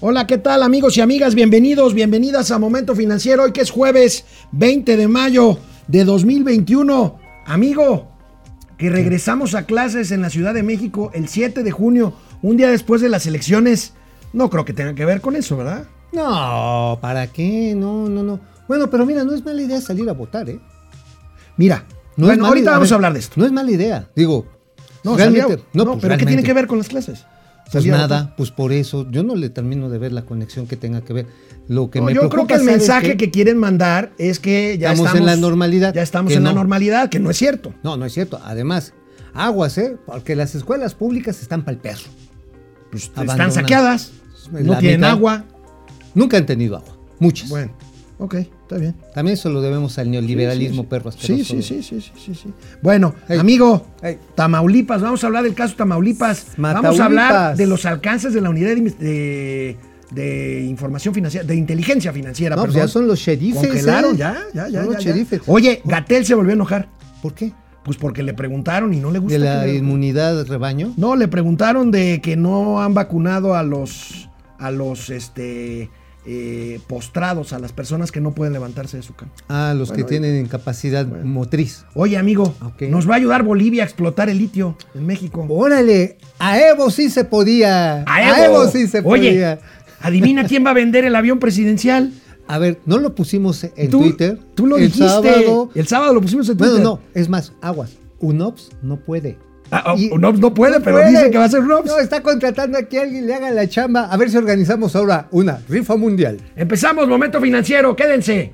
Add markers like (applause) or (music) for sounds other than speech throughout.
Hola, ¿qué tal amigos y amigas? Bienvenidos, bienvenidas a Momento Financiero. Hoy que es jueves 20 de mayo de 2021. Amigo, que regresamos a clases en la Ciudad de México el 7 de junio, un día después de las elecciones. No creo que tenga que ver con eso, ¿verdad? No, ¿para qué? No, no, no. Bueno, pero mira, no es mala idea salir a votar, ¿eh? Mira, No bueno, es mala ahorita idea. vamos a hablar de esto. No es mala idea. Digo, No, realmente- salía- no, no, pues pero ¿qué tiene que ver con las clases? Pues nada, pues por eso yo no le termino de ver la conexión que tenga que ver. Lo que No, me yo creo que el ¿sabes mensaje que quieren mandar es que ya Estamos estamos, en la normalidad, Ya estamos en la no. normalidad, que no es cierto. No, no es cierto. Además, aguas, ¿eh? Porque las escuelas públicas están para el perro. Pues están saqueadas, no tienen mitad. agua. Nunca han tenido agua. Muchas. Bueno, ok, está bien. También eso lo debemos al neoliberalismo Sí, sí, perro sí. Sí, sí, sí, sí, sí, sí. Bueno, amigo. Tamaulipas, vamos a hablar del caso Tamaulipas. Vamos a Mataulipas. hablar de los alcances de la unidad de, de- de información financiera, de inteligencia financiera. No, pues perdón. ya son los sheriffes. Congelaron, ¿eh? ya, ya, ya. Son ya, los ya. Oye, Gatel se volvió a enojar. ¿Por qué? Pues porque le preguntaron y no le gusta. ¿De la le- inmunidad rebaño? No, le preguntaron de que no han vacunado a los a los este eh, postrados, a las personas que no pueden levantarse de su cama. Ah, los Bueno, que tienen incapacidad motriz. Oye, amigo, nos va a ayudar Bolivia a explotar el litio en México. Órale, a Evo sí se podía. ¡A Evo! sí se Oye, podía. adivina quién va a vender el avión presidencial. A ver, ¿no lo pusimos en tú, Twitter? Tú lo el dijiste. Sábado. El sábado lo pusimos en Twitter. Bueno, no, es más, aguas. UNOPS no puede. Ah, Y- UNOPS no puede, pero puede. dice que va a ser UNOPS. No, está contratando a alguien, le haga la chamba. A ver si organizamos ahora una rifa mundial. Empezamos, momento financiero, quédense.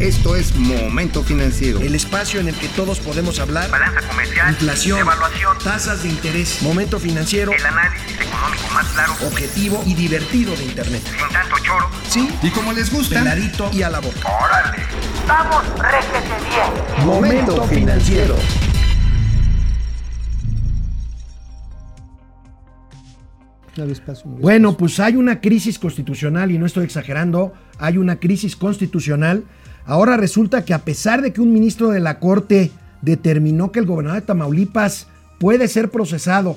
Esto es Momento Financiero. El espacio en el que todos podemos hablar. balanza comercial, Inflación, evaluación, tasas de interés, momento financiero, el análisis económico más claro, objetivo y divertido de Internet. sin tanto choro. Sí, Y como les gusta, peladito y a la boca. ¡Órale! ¡Vamos, réjete bien! Momento Financiero. Bueno, pues hay una crisis constitucional y no estoy exagerando, hay una crisis constitucional. Ahora resulta que a pesar de que un ministro de la Corte determinó que el gobernador de Tamaulipas puede ser procesado,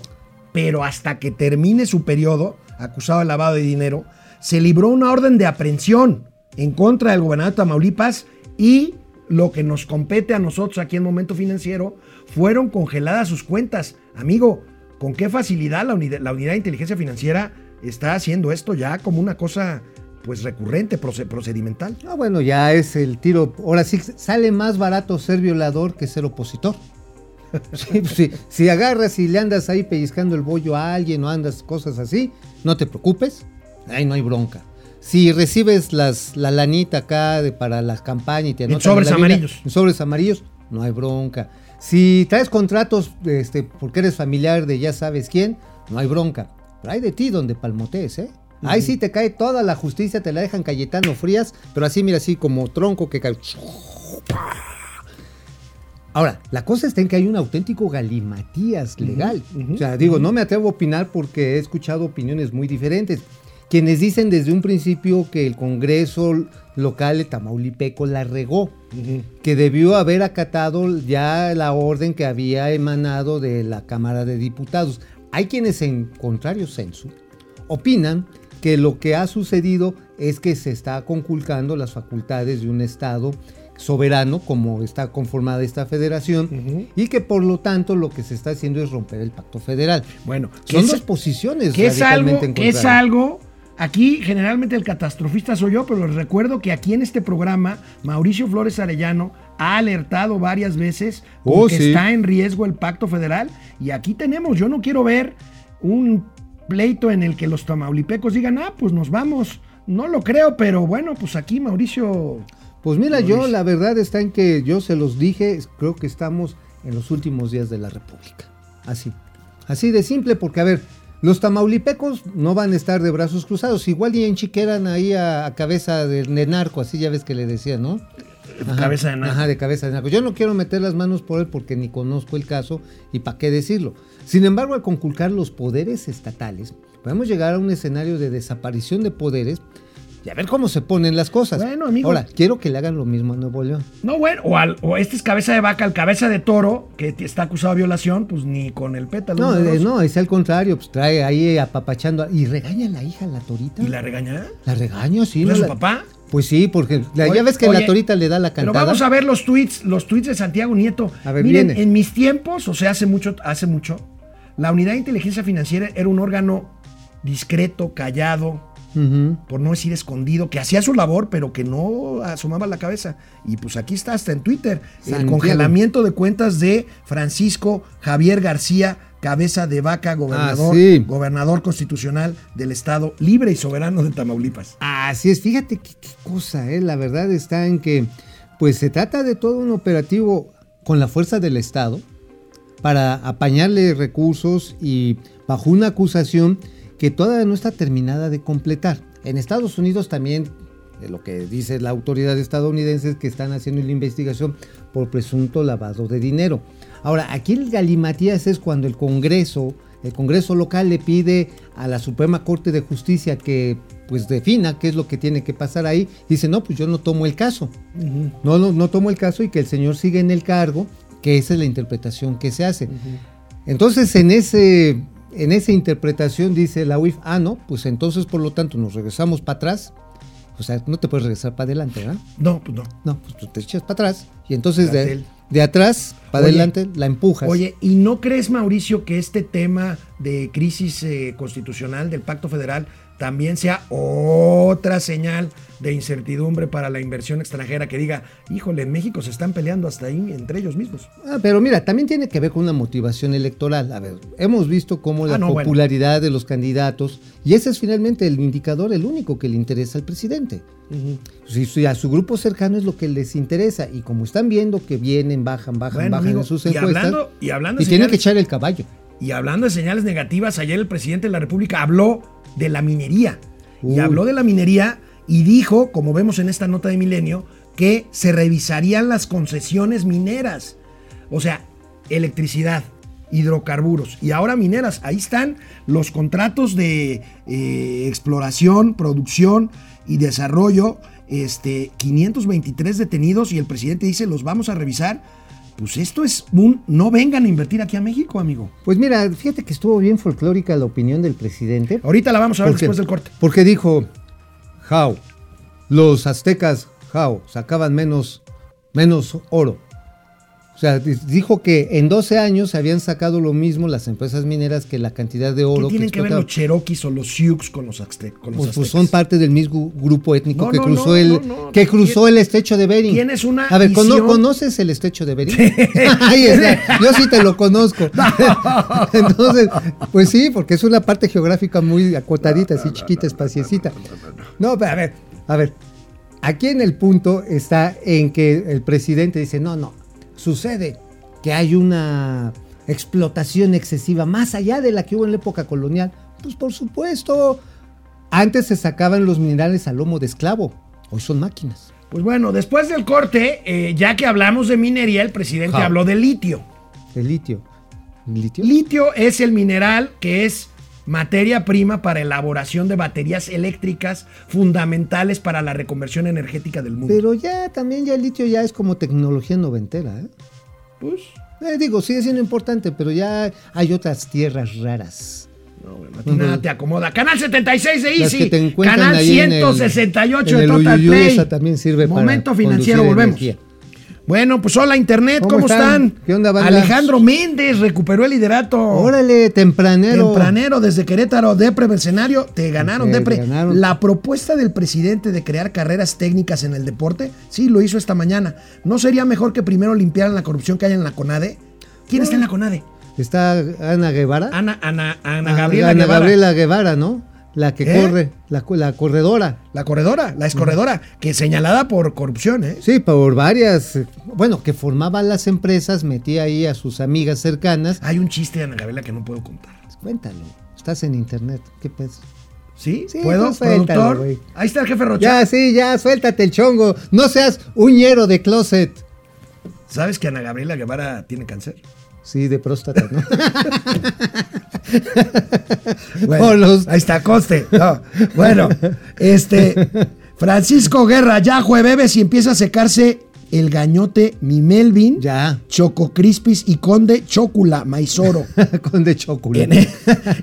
pero hasta que termine su periodo, acusado de lavado de dinero, se libró una orden de aprehensión en contra del gobernador de Tamaulipas y lo que nos compete a nosotros aquí en Momento Financiero fueron congeladas sus cuentas. Amigo, ¿con qué facilidad la unidad, la unidad de inteligencia financiera está haciendo esto ya como una cosa pues recurrente, proce- procedimental? Ah, bueno, ya es el tiro. Ahora sí, sale más barato ser violador que ser opositor. (laughs) Sí, pues sí, si agarras y le andas ahí pellizcando el bollo a alguien o andas cosas así, no te preocupes, ahí no hay bronca. Si recibes las, la lanita acá de, para la campaña y te En anotan sobres la Biblia, amarillos. en sobres amarillos, no hay bronca. Si traes contratos este, porque eres familiar de ya sabes quién, no hay bronca. Pero hay de ti donde palmotees, ¿eh? Ahí sí te cae toda la justicia, te la dejan Cayetano Frías, pero así, mira, así como tronco que cae. Ahora, la cosa está en que hay un auténtico galimatías legal. o sea, digo, no me atrevo a opinar porque he escuchado opiniones muy diferentes. Quienes dicen desde un principio que el Congreso local de Tamaulipeco la regó, que debió haber acatado ya la orden que había emanado de la Cámara de Diputados. Hay quienes en contrario sensu opinan que lo que ha sucedido es que se está conculcando las facultades de un Estado soberano, como está conformada esta federación, y que por lo tanto lo que se está haciendo es romper el pacto federal. Bueno, Son dos posiciones que es algo, es algo. Aquí generalmente el catastrofista soy yo, pero les recuerdo que aquí en este programa Mauricio Flores Arellano ha alertado varias veces Oh, que sí. está en riesgo el pacto federal y aquí tenemos, yo no quiero ver un pleito en el que los tamaulipecos digan, ah, pues nos vamos. No lo creo, pero bueno, pues aquí Mauricio... Pues mira, yo la verdad está en que yo se los dije, creo que estamos en los últimos días de la República. Así. Así de simple, porque a ver, los tamaulipecos no van a estar de brazos cruzados. Igual y enchiqueran ahí a, a cabeza de, de narco, así ya ves que le decía, ¿no? Cabeza de narco. Ajá, de cabeza de narco. Yo no quiero meter las manos por él porque ni conozco el caso y para qué decirlo. Sin embargo, al conculcar los poderes estatales, podemos llegar a un escenario de desaparición de poderes y a ver cómo se ponen las cosas. Bueno, amigo. Ahora, quiero que le hagan lo mismo a Nuevo León. No, bueno, o, al- o este es cabeza de vaca, el cabeza de toro, que está acusado de violación, pues ni con el pétalo. No, eh, no, es al contrario, pues trae ahí apapachando. y regaña a la hija, la torita. ¿Y la regaña? La regaña, sí. ¿No su la- papá? Pues sí, porque la- Oye, ya ves que oye, la torita le da la Pero cantada. vamos a ver los tweets, los tweets de Santiago Nieto. A ver, Miren, viene. en mis tiempos, o sea, hace mucho, hace mucho, la unidad de inteligencia financiera era un órgano discreto, callado, Por no decir escondido, que hacía su labor, pero que no asomaba la cabeza. Y pues aquí está hasta en Twitter, el congelamiento de cuentas de Francisco Javier García, cabeza de vaca, gobernador, Ah, sí. gobernador constitucional del estado libre y soberano de Tamaulipas. Así es, fíjate qué, qué cosa, ¿eh? la verdad está en que pues se trata de todo un operativo con la fuerza del Estado para apañarle recursos y bajo una acusación que todavía no está terminada de completar. En Estados Unidos también, lo que dice la autoridad estadounidense, es que están haciendo la investigación por presunto lavado de dinero. Ahora, aquí el galimatías es cuando el Congreso, el Congreso local le pide a la Suprema Corte de Justicia que pues defina qué es lo que tiene que pasar ahí. Dice, no, pues yo no tomo el caso. No, no, no tomo el caso y que el señor siga en el cargo, que esa es la interpretación que se hace. Entonces, en ese en esa interpretación dice la UIF, ah, no, pues entonces por lo tanto nos regresamos para atrás. O sea, no te puedes regresar para adelante, ¿verdad? No, pues no. No, pues tú te echas para atrás y entonces de, de atrás para Oye, adelante la empujas. Oye, ¿y no crees, Mauricio, que este tema de crisis eh, constitucional del Pacto Federal también sea otra señal de incertidumbre para la inversión extranjera que diga, híjole, en México se están peleando hasta ahí entre ellos mismos? Ah, pero mira, también tiene que ver con una motivación electoral. A ver, hemos visto cómo la Ah, no, bueno. popularidad de los candidatos, y ese es finalmente el indicador, el único que le interesa al presidente. Si, si a su grupo cercano es lo que les interesa, y como están viendo que vienen, bajan, bajan, Bueno, bajan amigo, en sus y encuestas, hablando- y hablando de tienen que echar el caballo. Y hablando de señales negativas, ayer el presidente de la República habló de la minería. Y habló de la minería y dijo, como vemos en esta nota de Milenio, que se revisarían las concesiones mineras. O sea, electricidad, hidrocarburos y ahora mineras. Ahí están los contratos de eh, exploración, producción y desarrollo. Este, 523 detenidos y el presidente dice, los vamos a revisar. Pues esto es un no vengan a invertir aquí a México, amigo. Pues mira, fíjate que estuvo bien folclórica la opinión del presidente. Ahorita la vamos a ver Porque- después del corte. Porque dijo, Jao, los aztecas, Jao, sacaban menos, menos oro. O sea, di- dijo que en 12 años se habían sacado lo mismo las empresas mineras que la cantidad de ¿Qué oro tienen que ver los cherokees o los sioux con los, azte- con los Pues, pues son parte del mismo grupo étnico No, que no, cruzó no, el que cruzó el estrecho de Bering. tienes una A ver, ¿cono- visión- ¿conoces el estrecho de Bering? (laughs) Ahí está. Yo sí te lo conozco. (laughs) (laughs) Entonces, pues sí, porque es una parte geográfica muy acotadita, así chiquita, espaciecita. No, pero a ver, a ver. Aquí en el punto está en que el presidente dice, no, no, sucede que hay una explotación excesiva más allá de la que hubo en la época colonial. Pues por supuesto, antes se sacaban los minerales a lomo de esclavo, hoy son máquinas. Pues bueno, después del corte, eh, ya que hablamos de minería, el presidente habló de litio. El litio. ¿El litio? Litio es el mineral que es materia prima para elaboración de baterías eléctricas fundamentales para la reconversión energética del mundo. Pero ya también ya el litio ya es como tecnología noventera. ¿eh? pues, Eh, digo, sigue siendo importante, pero ya hay otras tierras raras. no, güey, nada te acomoda. Canal 76 de Easy. Canal ahí en el- 168 en de el Total Uyuyuy, Play. también sirve para Momento financiero, conducir volvemos. energía. Bueno, pues hola Internet, ¿cómo, ¿Cómo están? están? ¿Qué onda, banda? Alejandro Méndez recuperó el liderato. Órale, tempranero. Tempranero desde Querétaro, Depre Mercenario, te ganaron, Depre. ganaron. La propuesta del presidente de crear carreras técnicas en el deporte, sí, lo hizo esta mañana. ¿No sería mejor que primero limpiaran la corrupción que hay en la CONADE? ¿Quién está en la CONADE? Está Ana Guevara. Ana, Ana, Ana Ah, Gabriela Ana Guevara. Gabriela Guevara, ¿no? La que ¿Eh? corre, la, la corredora. La corredora, la escorredora, que señalada por corrupción, ¿eh? Sí, por varias, bueno, que formaba las empresas, metía ahí a sus amigas cercanas. Hay un chiste de Ana Gabriela que no puedo contar. Cuéntalo, estás en internet, ¿qué pasa? ¿Sí? Sí, ¿Puedo? Ahí está el jefe Rocha. Ya, sí, ya, suéltate el chongo. No seas uñero de closet. ¿Sabes que Ana Gabriela Guevara tiene cáncer? Sí, de próstata, ¿no? (laughs) Bueno, O los- Ahí está, coste. No. Bueno, este. Francisco Guerra, ya jueves y empieza a secarse el gañote mi Melvin, Ya. Choco Crispis y Conde Chocula Maizoro. (laughs) Con de chocolate.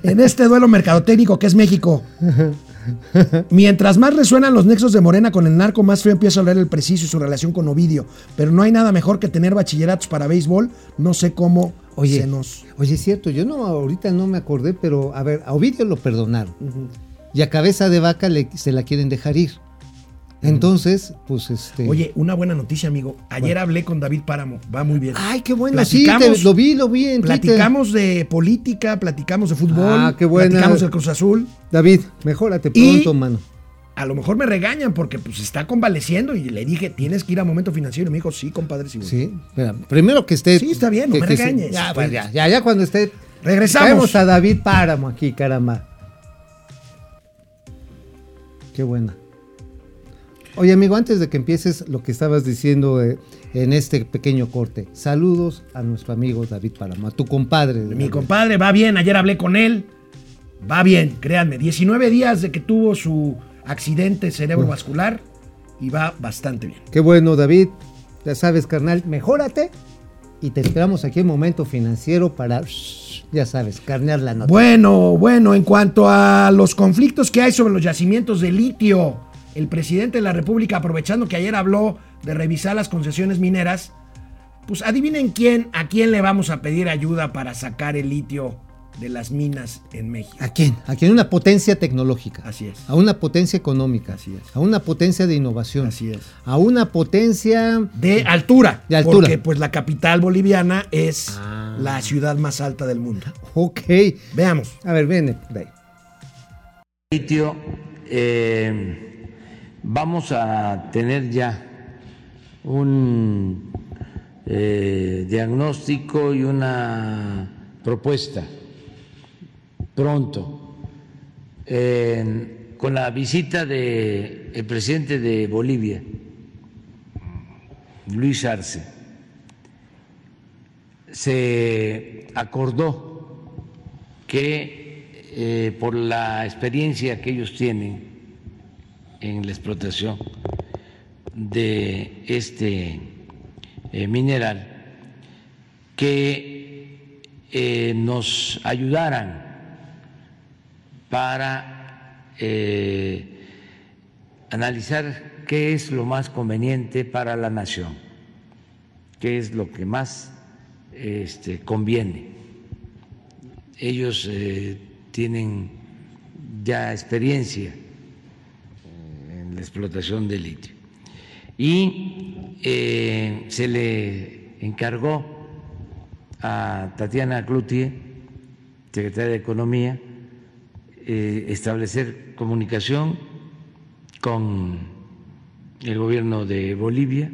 en, en este duelo mercadotécnico que es México. (laughs) Mientras más resuenan los nexos de Morena con el narco, más feo empieza a hablar el preciso y su relación con Ovidio. Pero no hay nada mejor que tener bachilleratos para béisbol. No sé cómo Oye, se nos. oye, es cierto, yo no, ahorita no me acordé, pero a ver, a Ovidio lo perdonaron. Y a cabeza de vaca le- se la quieren dejar ir. Entonces, pues este. Oye, una buena noticia, amigo. Ayer hablé con David Páramo. Va muy bien. Ay, qué bueno. Sí, Platicamos- te- lo vi, lo vi en Twitter. Platicamos de política, platicamos de fútbol. Ah, qué buena. Platicamos del Cruz Azul. David, mejórate Y- pronto, mano. A lo mejor me regañan porque pues está convaleciendo y le dije, tienes que ir a momento financiero. Y me dijo, sí, compadre, sí. voy". Sí, espera, primero que esté. Sí, está bien, no que- me regañes. Ya, Pues, ya, ya, ya cuando esté. Regresamos. Traemos a David Páramo aquí, caramba. Qué buena. Oye, amigo, antes de que empieces lo que estabas diciendo eh, en este pequeño corte, saludos a nuestro amigo David Páramo, a tu compadre. Mi David. compadre va bien, ayer hablé con él. Va bien, créanme. 19 días de que tuvo su accidente cerebrovascular y va bastante bien. Qué bueno, David. Ya sabes, carnal, mejórate y te esperamos aquí en Momento Financiero para, ya sabes, carnear la nota. Bueno, bueno, en cuanto a los conflictos que hay sobre los yacimientos de litio, el presidente de la República, aprovechando que ayer habló de revisar las concesiones mineras, pues adivinen quién, a quién le vamos a pedir ayuda para sacar el litio de las minas en México. ¿A quién? ¿A quién? Una potencia tecnológica. Así es. A una potencia económica. Así es. A una potencia de innovación. Así es. A una potencia. De altura. De altura. Porque pues la capital boliviana es Ah. la ciudad más alta del mundo. Ok. Veamos. A ver, viene. litio, eh, vamos a tener ya un eh, diagnóstico y una propuesta pronto. Con la visita del el presidente de Bolivia, Luis Arce, se acordó que eh, por la experiencia que ellos tienen en la explotación de este eh, mineral, que eh, nos ayudaran para eh, analizar qué es lo más conveniente para la nación, qué es lo que más este, conviene. Ellos tienen ya experiencia en la explotación de litio. Y eh, se le encargó a Tatiana Cloutier, secretaria de Economía, eh, establecer comunicación con el gobierno de Bolivia.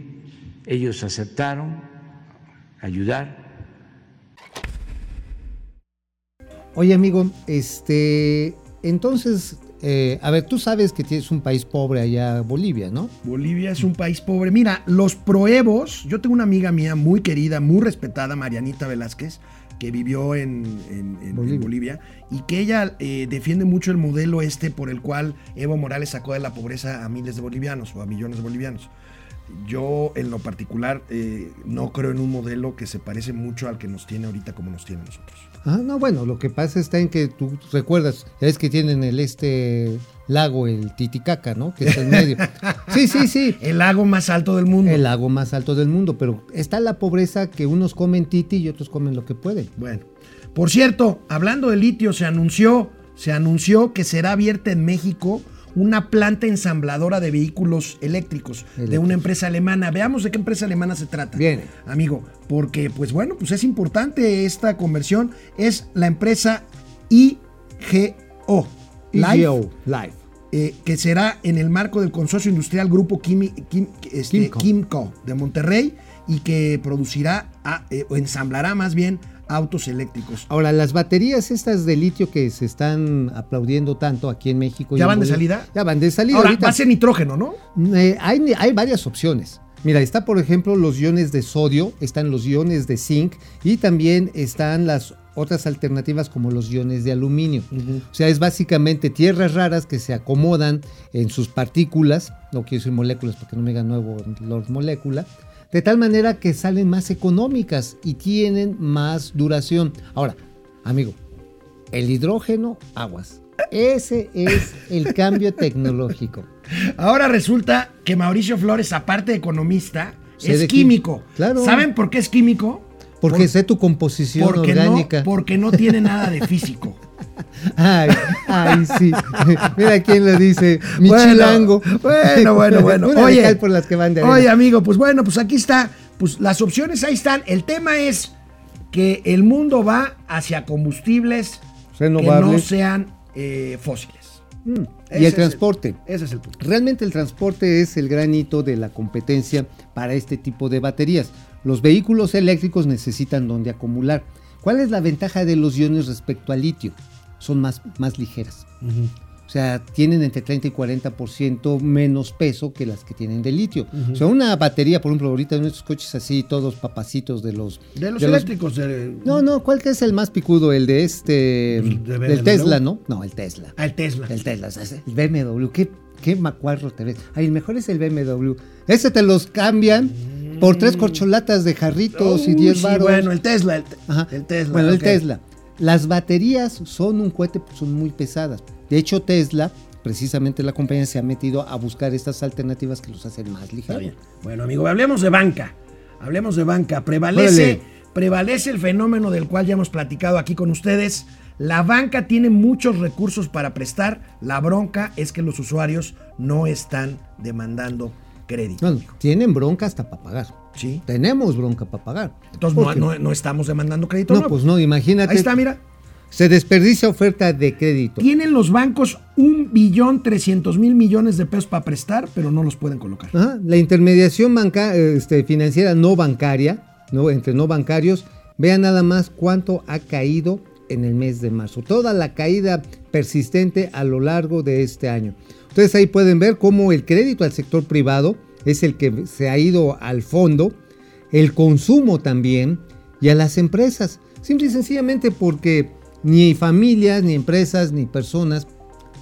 Ellos aceptaron ayudar Oye, amigo, este. Entonces, eh, a ver, tú sabes que tienes un país pobre allá, Bolivia, ¿no? Bolivia es un país pobre. Mira, los proevos, yo tengo una amiga mía muy querida, muy respetada, Marianita Velázquez, que vivió en, en- en- en Bolivia. Bolivia. y que ella eh, defiende mucho el modelo este por el cual Evo Morales sacó de la pobreza a miles de bolivianos o a millones de bolivianos. Yo, en lo particular, eh, no creo en un modelo que se parece mucho al que nos tiene ahorita como nos tiene nosotros. Ah, no, bueno, lo que pasa está en que tú recuerdas, es que tienen el este lago, el Titicaca, ¿no? Que está en medio. (laughs) Sí, sí, sí. El lago más alto del mundo. El lago más alto del mundo, pero está la pobreza que unos comen titi y otros comen lo que pueden. Bueno, por cierto, hablando de litio, se anunció, se anunció que será abierta en México una planta ensambladora de vehículos eléctricos, de una empresa alemana. Veamos de qué empresa alemana se trata. Bien. Amigo, porque pues bueno, pues es importante esta conversión. Es la empresa IGO. Life, IGO, Life. eh, que será en el marco del consorcio industrial Grupo Quim- este, de Monterrey y que producirá eh, o ensamblará más bien autos eléctricos. Ahora, las baterías estas de litio que se están aplaudiendo tanto aquí en México. ¿Ya van de salida? Ya van de salida. Ahora, ahorita. va a ser nitrógeno, ¿no? Eh, hay, hay varias opciones. Mira, está por ejemplo los iones de sodio, están los iones de zinc y también están las otras alternativas como los iones de aluminio. O sea, es básicamente tierras raras que se acomodan en sus partículas, no quiero decir moléculas porque no me digan nuevo los molécula, de tal manera que salen más económicas y tienen más duración. Ahora, amigo, el hidrógeno, aguas. Ese es el cambio (laughs) tecnológico. Ahora resulta que Mauricio Flores, aparte de economista, es de químico. Claro. ¿Saben por qué es químico? Porque Por- sé tu composición porque orgánica. No, porque no tiene nada de físico. (laughs) Ay, ay, sí. (laughs) Mira quién lo dice. Mi Bueno, chilango. Bueno, bueno, bueno. (laughs) Una de Oye, por las que van de oye, amigo, pues bueno, pues aquí está. Pues las opciones ahí están. El tema es que el mundo va hacia combustibles que no Renovables. sean eh, fósiles. Mm, Y es el transporte. Ese es el punto. Realmente el transporte es el gran hito de la competencia para este tipo de baterías. Los vehículos eléctricos necesitan donde acumular. ¿Cuál es la ventaja de los iones respecto al litio? Son más, más ligeras. O sea, tienen entre 30 y 40% menos peso que las que tienen de litio. O sea, una batería, por ejemplo, ahorita en estos coches así, todos papacitos de los... De los de eléctricos. de- No, no, ¿cuál que es el más picudo? El de este... Pues, de del. Tesla, ¿no? No, el Tesla. Ah, el Tesla. El Tesla, o sea, el BMW, qué, qué macuarro te ves. Ay, el mejor es el BMW. Ese te los cambian por tres corcholatas de jarritos y Uy, 10 sí, baros. bueno, el Tesla. El, Ajá. el Tesla. Bueno, el. Tesla. Las baterías son un cohete, pues, son muy pesadas. De hecho, Tesla, precisamente la compañía se ha metido a buscar estas alternativas que los hacen más Está ligeros. bien. Bueno, amigo, hablemos de banca. Hablemos de banca. Prevalece, prevalece el fenómeno del cual ya hemos platicado aquí con ustedes. La banca tiene muchos recursos para prestar. La bronca es que los usuarios no están demandando crédito. Tienen bronca hasta para pagar. ¿Sí? Tenemos bronca para pagar. Entonces no, no- no estamos demandando crédito. no, nuevo. pues no, imagínate. Ahí está, mira. Se desperdicia oferta de crédito. Tienen los bancos un billón trescientos mil millones de pesos para prestar, pero no los pueden colocar. Ajá, La intermediación banca- este, financiera no bancaria, ¿no? entre no bancarios, vean nada más cuánto ha caído en el mes de marzo. Toda la caída persistente a lo largo de este año. Entonces ahí pueden ver cómo el crédito al sector privado es el que se ha ido al fondo, el consumo también y a las empresas. Simple y sencillamente porque ni familias, ni empresas, ni personas,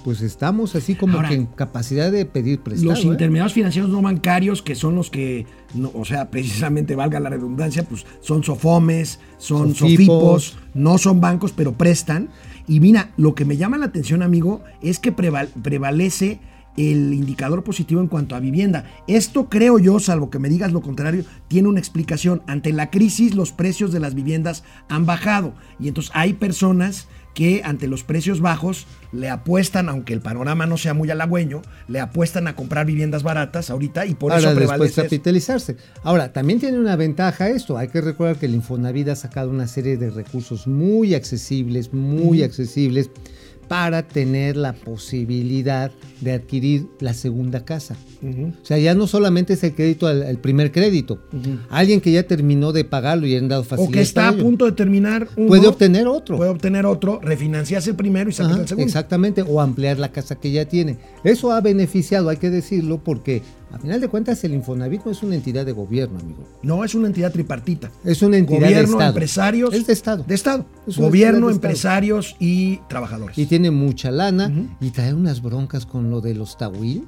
pues estamos así como Ahora, que en capacidad de pedir prestado. Los ¿eh? intermediarios financieros no bancarios, que son los que, no, o sea, precisamente valga la redundancia, pues son sofomes, son Sofipos. sofipos, no son bancos, pero prestan. Y mira, lo que me llama la atención, amigo, es que preval- prevalece el indicador positivo en cuanto a vivienda. Esto creo yo, salvo que me digas lo contrario, tiene una explicación. Ante la crisis los precios de las viviendas han bajado y entonces hay personas que ante los precios bajos le apuestan, aunque el panorama no sea muy halagüeño, le apuestan a comprar viviendas baratas ahorita y por para eso prevalece. capitalizarse. Ahora, también tiene una ventaja esto. Hay que recordar que el Infonavit ha sacado una serie de recursos muy accesibles, muy accesibles, para tener la posibilidad de adquirir la segunda casa. O sea, ya no solamente es el crédito al, al primer crédito. Alguien que ya terminó de pagarlo y han dado O facilidades. que está a punto de terminar uno, Puede obtener otro. Puede obtener otro, refinanciarse el primero y sacar el segundo. exactamente, o ampliar la casa que ya tiene. Eso ha beneficiado, hay que decirlo, porque a final de cuentas el Infonavit no es una entidad de gobierno, amigo. No, es una entidad tripartita. Es una entidad de Gobierno, Estado. empresarios. Es de Estado. De Estado. Es Gobierno, de Estado. empresarios y trabajadores. Y tiene mucha lana y trae unas broncas con lo de los Tawil.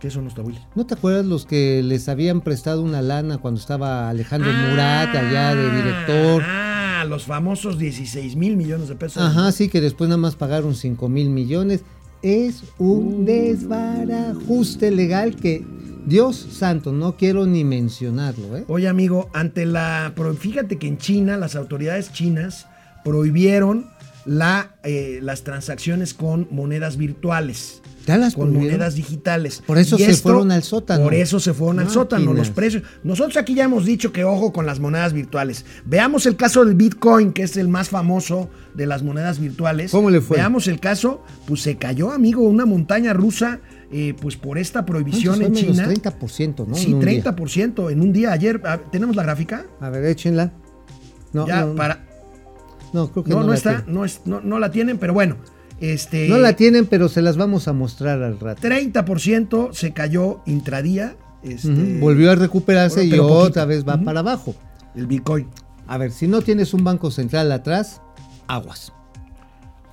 ¿Qué son los tabuiles? ¿No te acuerdas los que les habían prestado una lana cuando estaba Alejandro Murat allá de director? Ah, los famosos 16 mil millones de pesos. Ajá, sí, que después nada más pagaron 5 mil millones. Es un desbarajuste legal que, Dios santo, no quiero ni mencionarlo, ¿eh? Oye, amigo, ante la. Fíjate que en China, las autoridades chinas prohibieron la, eh, las transacciones con monedas virtuales. ¿Ya las con prohibieron? monedas digitales. Por eso Y se fueron al sótano. Por eso se fueron al sótano, los precios. Nosotros aquí ya hemos dicho que ojo con las monedas virtuales. Veamos el caso del Bitcoin, que es el más famoso de las monedas virtuales. ¿Cómo le fue? Veamos el caso, pues se cayó, amigo, una montaña rusa, eh, pues por esta prohibición en. China. Menos 30%, ¿no? Sí, En un día. 30% en un día. Ayer, ¿tenemos la gráfica? A ver, échenla. No, ya, no, para. no, creo que No, no, no, está, no, es, no, no la tienen, pero bueno. Este, No la tienen, pero se las vamos a mostrar al rato. 30% se cayó intradía. Este, Volvió a recuperarse bueno, y otra poquito. vez va para abajo. El Bitcoin. A ver, si no tienes un banco central atrás, aguas.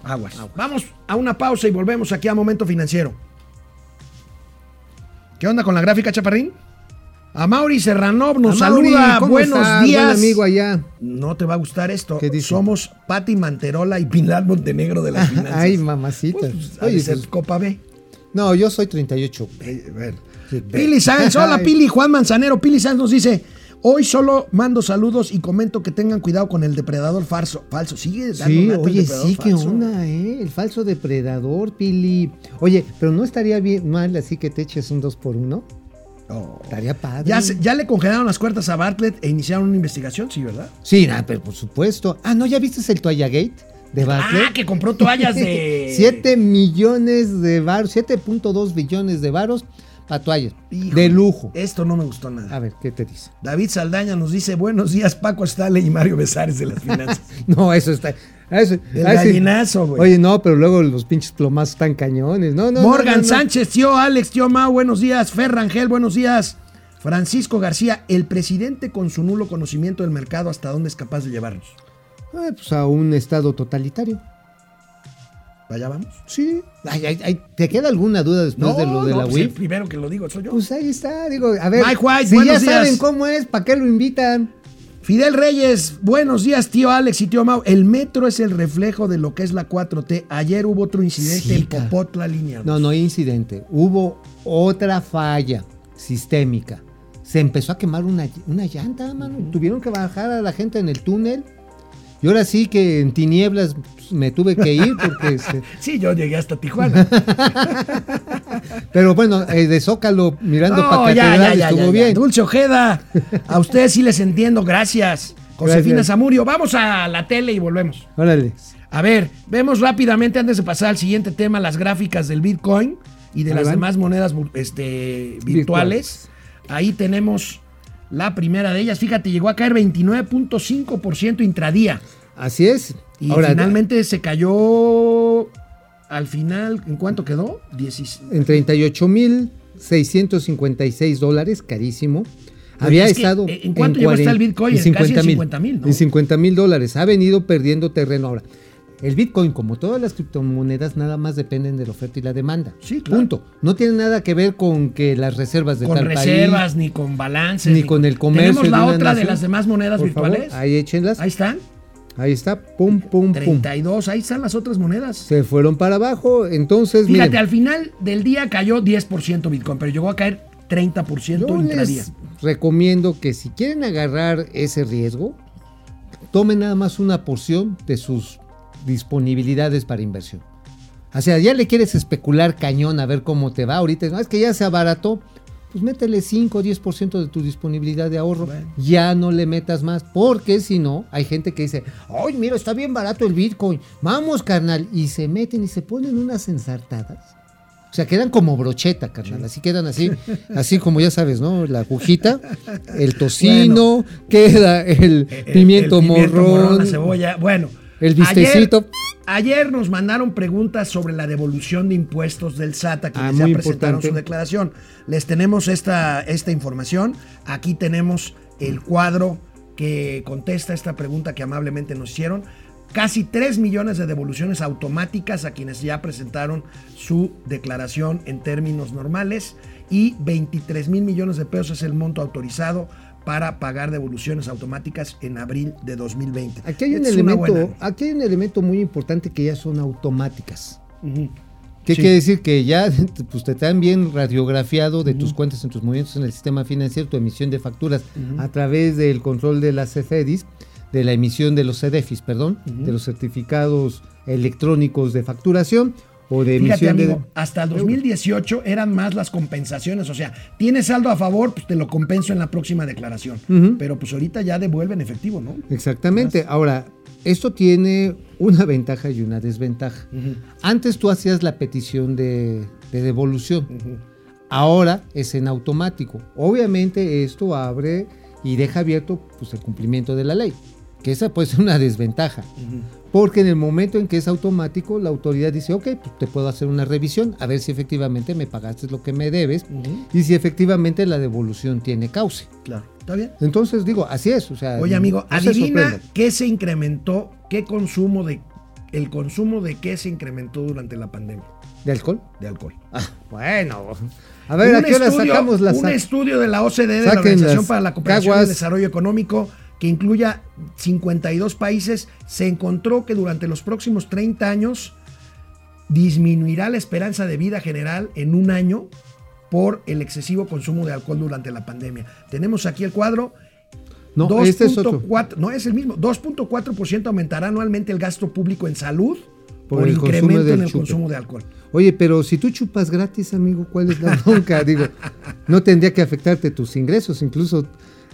Aguas. Vamos a una pausa y volvemos aquí a Momento Financiero. ¿Qué onda con la gráfica, Chaparrín? A Mauri Serranov nos saluda. ¿cómo Buenos estás? días. Buen amigo allá. No te va a gustar esto. ¿Qué dice? Somos Pati Manterola y Pilar Montenegro de las (laughs) finanzas. Ay, mamacita. Pues, pues, ha Oye, pues, Copa B. no, yo soy 38. Eh, a ver. Sí, Pili Sáenz, (laughs) hola. Pili, Juan Manzanero. Pili Sáenz nos dice, hoy solo mando saludos y comento que tengan cuidado con el depredador falso. Falso, sigue dando Sí, oye, sí, qué onda, ¿eh? El falso depredador, Pili. Oye, pero no estaría bien mal así que te eches un 2 por 1 Oh. Estaría padre. Ya, se- ya le congelaron las cuerdas a Bartlett e iniciaron una investigación, sí, ¿verdad? Sí, nah, pero por supuesto. Ah, ¿no ya viste el Toalla Gate de Bartlett? Ah, que compró toallas de... (laughs) 7 millones de varos, 7.2 billones de varos Híjole, De lujo. Esto no me gustó nada. A ver, ¿qué te dice? David Saldaña nos dice, buenos días, Paco Stale y Mario Besares de las finanzas. (laughs) No, eso está. Eso, El ah, gallinazo, güey. Oye, no, pero luego los pinches plomazos están cañones. No, no. Morgan no, no. Sánchez, tío Alex, tío Mau, buenos días. Fer Rangel, buenos días. Francisco García, el presidente con su nulo conocimiento del mercado, ¿hasta dónde es capaz de llevarnos? Ah, pues a un estado totalitario. ¿Allá vamos? Sí. Ay, ay, ay, ¿Te queda alguna duda después de lo de la pues el WIF? primero que lo digo soy yo. Pues ahí está, digo, a ver. Mike White, si ya días. saben cómo es, ¿para qué lo invitan? Fidel Reyes, buenos días, tío Alex y tío Mau. El metro es el reflejo de lo que es la 4T. Ayer hubo otro incidente Sí, en. Popotla, línea. No, no hay incidente. Hubo otra falla sistémica. Se empezó a quemar una, una llanta, mano. Tuvieron que bajar a la gente en el túnel. Y ahora sí que en tinieblas pues, me tuve que ir porque... (laughs) este, Sí, yo llegué hasta Tijuana. (laughs) pero bueno, eh, de Zócalo mirando No, para ya, ya, ya, estuvo bien. Dulce Ojeda, a ustedes sí les entiendo, gracias. Josefina Gracias. Zamurio, vamos a la tele y volvemos. Órale. A ver, vemos rápidamente antes de pasar al siguiente tema las gráficas del Bitcoin y de Ahí las van. demás monedas este, virtuales. Ahí tenemos la primera de ellas. Fíjate, llegó a caer 29.5% intradía. Así es. Y Ahora, finalmente se cayó al final, ¿en cuánto quedó? 16. en 38.656 dólares, carísimo. Había es estado. ¿en cuánto llegó hasta el 40 Bitcoin? en En casi en 50,000. 50,000, ¿no? En 50 mil dólares. Ha venido perdiendo terreno ahora. El Bitcoin, como todas las criptomonedas, nada más dependen de la oferta y la demanda. Sí, claro. Punto. No tiene nada que ver con que las reservas de con tal reservas, país, ni con balances, ni con el comercio. Tenemos la de otra de las demás monedas Por favor, virtuales. ahí échenlas. Ahí Ahí, están. está. Pum, pum, pum. 32, ahí están las otras monedas. Se fueron para abajo. Entonces, Fíjate, miren, al final del día cayó 10% Bitcoin, pero llegó a caer 30% yo intradía. les recomiendo que si quieren agarrar ese riesgo, tomen nada más una porción de sus disponibilidades para inversión. O sea, ya le quieres especular cañón a ver cómo te va ahorita. No, es que ya se abarató. Pues métele 5 o 10% de tu disponibilidad de ahorro. Bueno. Ya no le metas más. Porque si no, hay gente que dice, ay, mira, está bien barato el Bitcoin. Vamos, carnal. Y se meten y se ponen unas ensartadas. O sea, quedan como brocheta, carnal. Así quedan así, así como ya sabes, ¿no? La agujita, el tocino, queda el, El- pimiento, el morrón, la cebolla. Bueno, el bistecito. Ayer, ayer nos mandaron preguntas sobre la devolución de impuestos del SAT a quienes Ah, ya presentaron importante. su declaración. Les tenemos esta, esta información. Aquí tenemos el cuadro que contesta esta pregunta que amablemente nos hicieron. Casi 3 millones de devoluciones automáticas a quienes ya presentaron su declaración en términos normales y 23 mil millones de pesos es el monto autorizado para pagar devoluciones automáticas en abril de 2020. Aquí hay un Es elemento, aquí hay un elemento muy importante que ya son automáticas. ¿Qué Sí. quiere decir? Que ya (laughs) pues, te están bien radiografiado de tus cuentas en tus movimientos en el sistema financiero, tu emisión de facturas a través del control de las CFEDIS, de la emisión de los CDFIs, perdón, de los certificados electrónicos de facturación o de Fíjate, emisión amigo, de... hasta el 2018 eran más las compensaciones. O sea, tienes saldo a favor, pues te lo compenso en la próxima declaración. Pero pues ahorita ya devuelven efectivo, ¿no? Exactamente. Ahora, esto tiene una ventaja y una desventaja. Antes tú hacías la petición de, de devolución. Ahora es en automático. Obviamente esto abre y deja abierto pues, el cumplimiento de la ley. Que esa puede ser una desventaja. Porque en el momento en que es automático, la autoridad dice, ok, pues te puedo hacer una revisión, a ver si efectivamente me pagaste lo que me debes y si efectivamente la devolución tiene cauce. Claro. ¿Está bien? Entonces digo, así es. O sea, Oye, amigo, no adivina qué se incrementó, qué consumo de, el consumo de qué se incrementó durante la pandemia ¿De alcohol? de alcohol. Ah, bueno. A ver, ¿a qué hora estudio, sacamos las un estudio de la OCDE, de la Organización para la Cooperación y el Desarrollo Económico, que incluya 52 países, se encontró que durante los próximos 30 años disminuirá la esperanza de vida general en un año por el excesivo consumo de alcohol durante la pandemia. Tenemos aquí el cuadro. No, este es otro. 2.4 no es el mismo. 2.4% aumentará anualmente el gasto público en salud Por por, el consumo incremento en el chupe. consumo de alcohol. Oye, pero si tú chupas gratis, amigo, ¿cuál es la bronca? (laughs) Digo, no tendría que afectarte tus ingresos, incluso.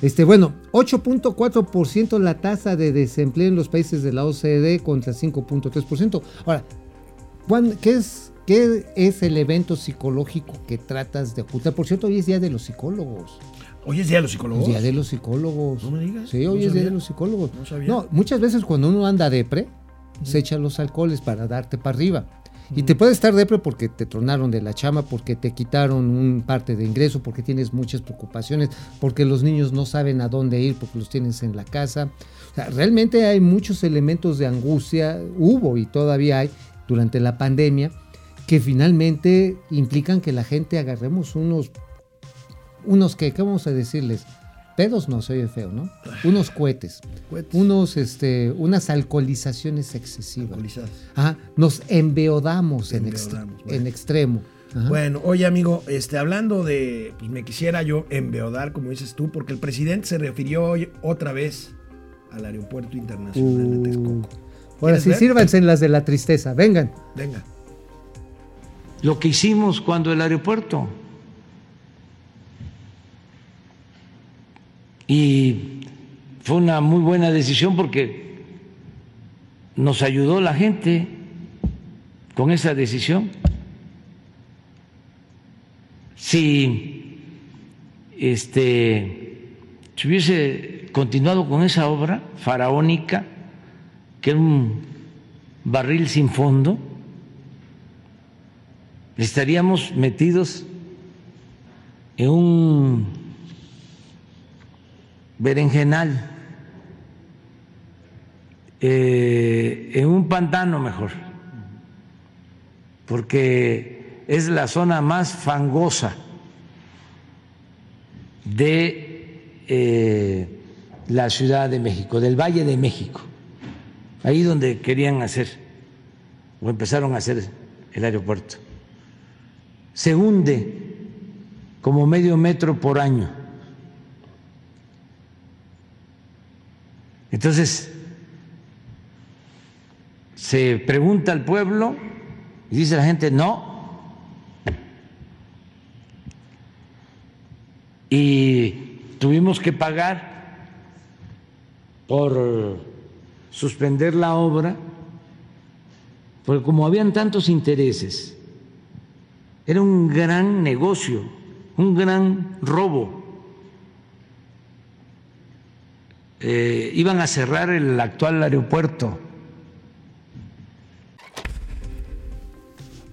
Este, bueno, 8.4% la tasa de desempleo en los países de la OCDE contra 5.3%. Ahora, ¿cuán- ¿qué es, ¿qué es el evento psicológico que tratas de ocultar? Por cierto, hoy es Día de los Psicólogos. Hoy es día de los psicólogos. Día de los psicólogos. No me digas, Sí, hoy no es Día de los psicólogos. No sabía. No, muchas veces cuando uno anda depre, se echa los alcoholes para darte para arriba. Y te puede estar depre porque te tronaron de la chama, porque te quitaron un parte de ingreso, porque tienes muchas preocupaciones, porque los niños no saben a dónde ir, porque los tienes en la casa. O sea, realmente hay muchos elementos de angustia, hubo y todavía hay durante la pandemia, que finalmente implican que la gente agarremos unos unos que, ¿qué vamos a decirles? Pedos no, se oye feo, ¿no? Unos cohetes, Cohetes. unos, este, unas alcoholizaciones excesivas. Alcoholizadas. Ajá, nos embeodamos, en, extre- Embeodamos, bueno. en extremo. Ajá. Bueno, oye amigo, este, hablando de, pues me quisiera yo embeodar, como dices tú, porque el presidente se refirió hoy otra vez al aeropuerto internacional de Texcoco. Uh, Ahora ¿Quieres sí, ver? sírvanse en las de la tristeza, vengan. Venga. lo que hicimos cuando el aeropuerto. Y fue una muy buena decisión porque nos ayudó la gente con esa decisión. Si este si hubiese continuado con esa obra faraónica, que era un barril sin fondo, estaríamos metidos en un berenjenal, eh, en un pantano mejor, porque es la zona más fangosa de eh, la Ciudad de México, del Valle de México, ahí donde querían hacer o empezaron a hacer el aeropuerto se hunde como medio metro por año. Entonces, se pregunta al pueblo y dice la gente, no. Y tuvimos que pagar por suspender la obra, porque como habían tantos intereses, era un gran negocio, un gran robo. Eh, iban a cerrar el actual aeropuerto.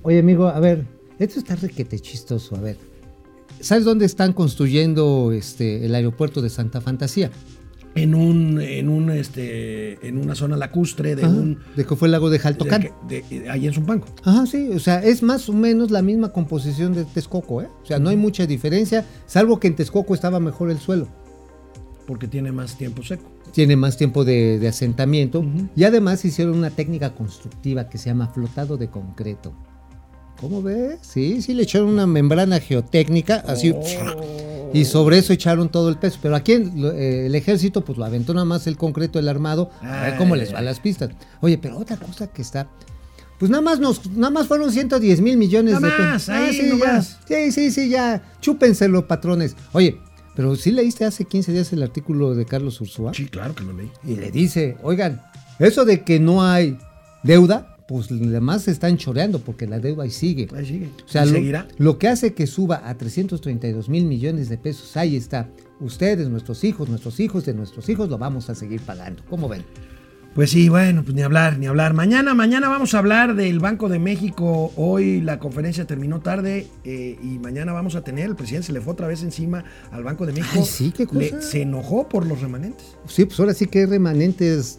Oye, amigo, a ver, esto está requete chistoso, a ver. ¿Sabes dónde están construyendo este, el aeropuerto de Santa Fantasía? En un, en un, este, en una zona lacustre de Ajá, un, de que fue el lago de de, Jaltocán. de- de- ahí en Zumpango. Ajá, sí, o sea, es más o menos la misma composición de Texcoco, ¿eh? O sea, no hay mucha diferencia, salvo que en Texcoco estaba mejor el suelo. Porque tiene más tiempo seco. Tiene más tiempo de, de asentamiento y además hicieron una técnica constructiva que se llama flotado de concreto. ¿Cómo ves? Sí, sí, le echaron una membrana geotécnica, así, y sobre eso echaron todo el peso. Pero aquí eh, el ejército, pues lo aventó nada más el concreto, el armado, a ver cómo les va las pistas. Oye, pero otra cosa que está. Pues nada más nos, nada más fueron 110 mil millones Nada de pesos. más, ahí sí, nomás. ya. Sí, sí, sí, ya. Chúpenselo, patrones. Oye, pero sí leíste hace 15 días el artículo de Carlos Ursúa. Sí, claro que lo leí. Y le dice, oigan, eso de que no hay deuda, pues además se están choreando porque la deuda ahí sigue. Ahí sigue. O sea, ¿Y lo, seguirá? lo que hace que suba a 332 mil millones de pesos, ahí está. Ustedes, nuestros hijos, nuestros hijos de nuestros hijos, lo vamos a seguir pagando. ¿Cómo ven? Pues sí, bueno, pues ni hablar, ni hablar. Mañana, mañana vamos a hablar del Banco de México. Hoy la conferencia terminó tarde eh, y mañana vamos a tener, el presidente se le fue otra vez encima al Banco de México. Ay, sí, qué cosa. Le- se enojó por los remanentes. Sí, pues ahora sí que remanentes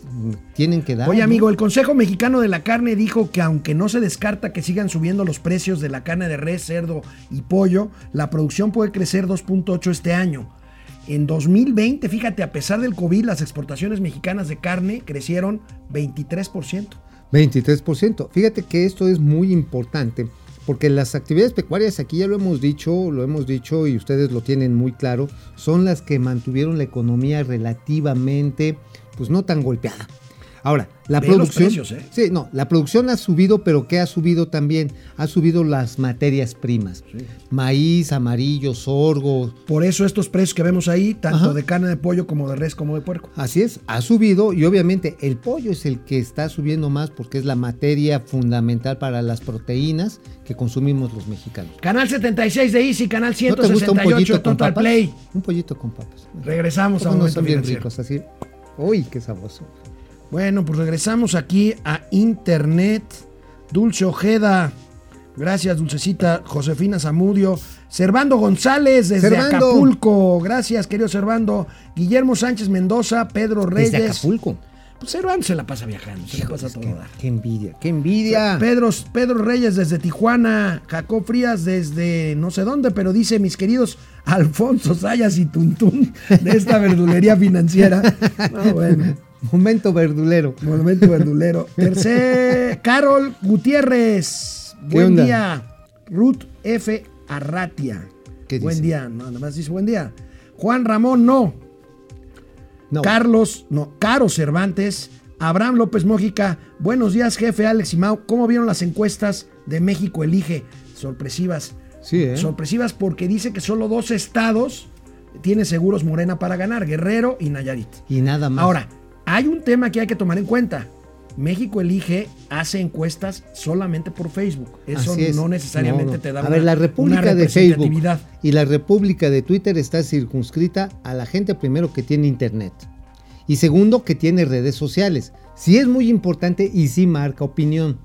tienen que dar. Oye, amigo, el Consejo Mexicano de la Carne dijo que aunque no se descarta que sigan subiendo los precios de la carne de res, cerdo y pollo, la producción puede crecer 2.8 este año. En 2020, fíjate, a pesar del COVID, las exportaciones mexicanas de carne crecieron 23%. 23%. Fíjate que esto es muy importante porque las actividades pecuarias, aquí ya lo hemos dicho, lo hemos dicho y ustedes lo tienen muy claro, son las que mantuvieron la economía relativamente, pues no tan golpeada. Ahora, la Ve los producción. precios, ¿eh? Sí, no, la producción ha subido, pero ¿qué ha subido también? Ha subido las materias primas. Maíz, amarillo, sorgo, Por eso estos precios que vemos ahí, tanto Ajá. de carne de pollo como de res como de puerco. Así es, ha subido y obviamente el pollo es el que está subiendo más porque es la materia fundamental para las proteínas que consumimos los mexicanos. Canal 76 de Easy, canal ¿No te gusta un 168 pollito con Total papas? Play. Un pollito con papas. Regresamos a ¿Cómo no Momento bien ricos así? Uy, qué sabroso. Bueno, pues regresamos aquí a Internet. Dulce Ojeda. Gracias, Dulcecita. Josefina Zamudio. Servando González desde Servando. Acapulco. Gracias, querido Servando. Guillermo Sánchez Mendoza. Pedro Reyes. Desde Acapulco. Pues Servando se la pasa viajando. Se la pasa Híjoles, todo qué, dar. qué envidia, qué envidia. Pedro, Pedro Reyes desde Tijuana, Jacob Frías desde no sé dónde, pero dice mis queridos Alfonso Sayas y Tuntún de esta verdulería financiera. (laughs) No, bueno, Momento verdulero. monumento verdulero. (laughs) Tercer, Carol Gutiérrez. ¿Qué Buen onda? día. Ruth F. Arratia. ¿Qué buen dice? día, no, nada más dice buen día. Juan Ramón, no. No. Carlos, no, Caro Cervantes, Abraham López Mójica, buenos días, jefe Alex y Mau. ¿Cómo vieron las encuestas de México Elige? Sorpresivas. Sí, ¿eh? Sorpresivas porque dice que solo dos estados tiene seguros Morena para ganar, Guerrero y Nayarit. Y nada más. Ahora, hay un tema que hay que tomar en cuenta. México Elige hace encuestas solamente por Facebook. Eso es. no necesariamente No, no. te da A una, ver, la República de Facebook y la República de Twitter está circunscrita a la gente primero que tiene internet y segundo que tiene redes sociales. Sí es muy importante y sí marca opinión.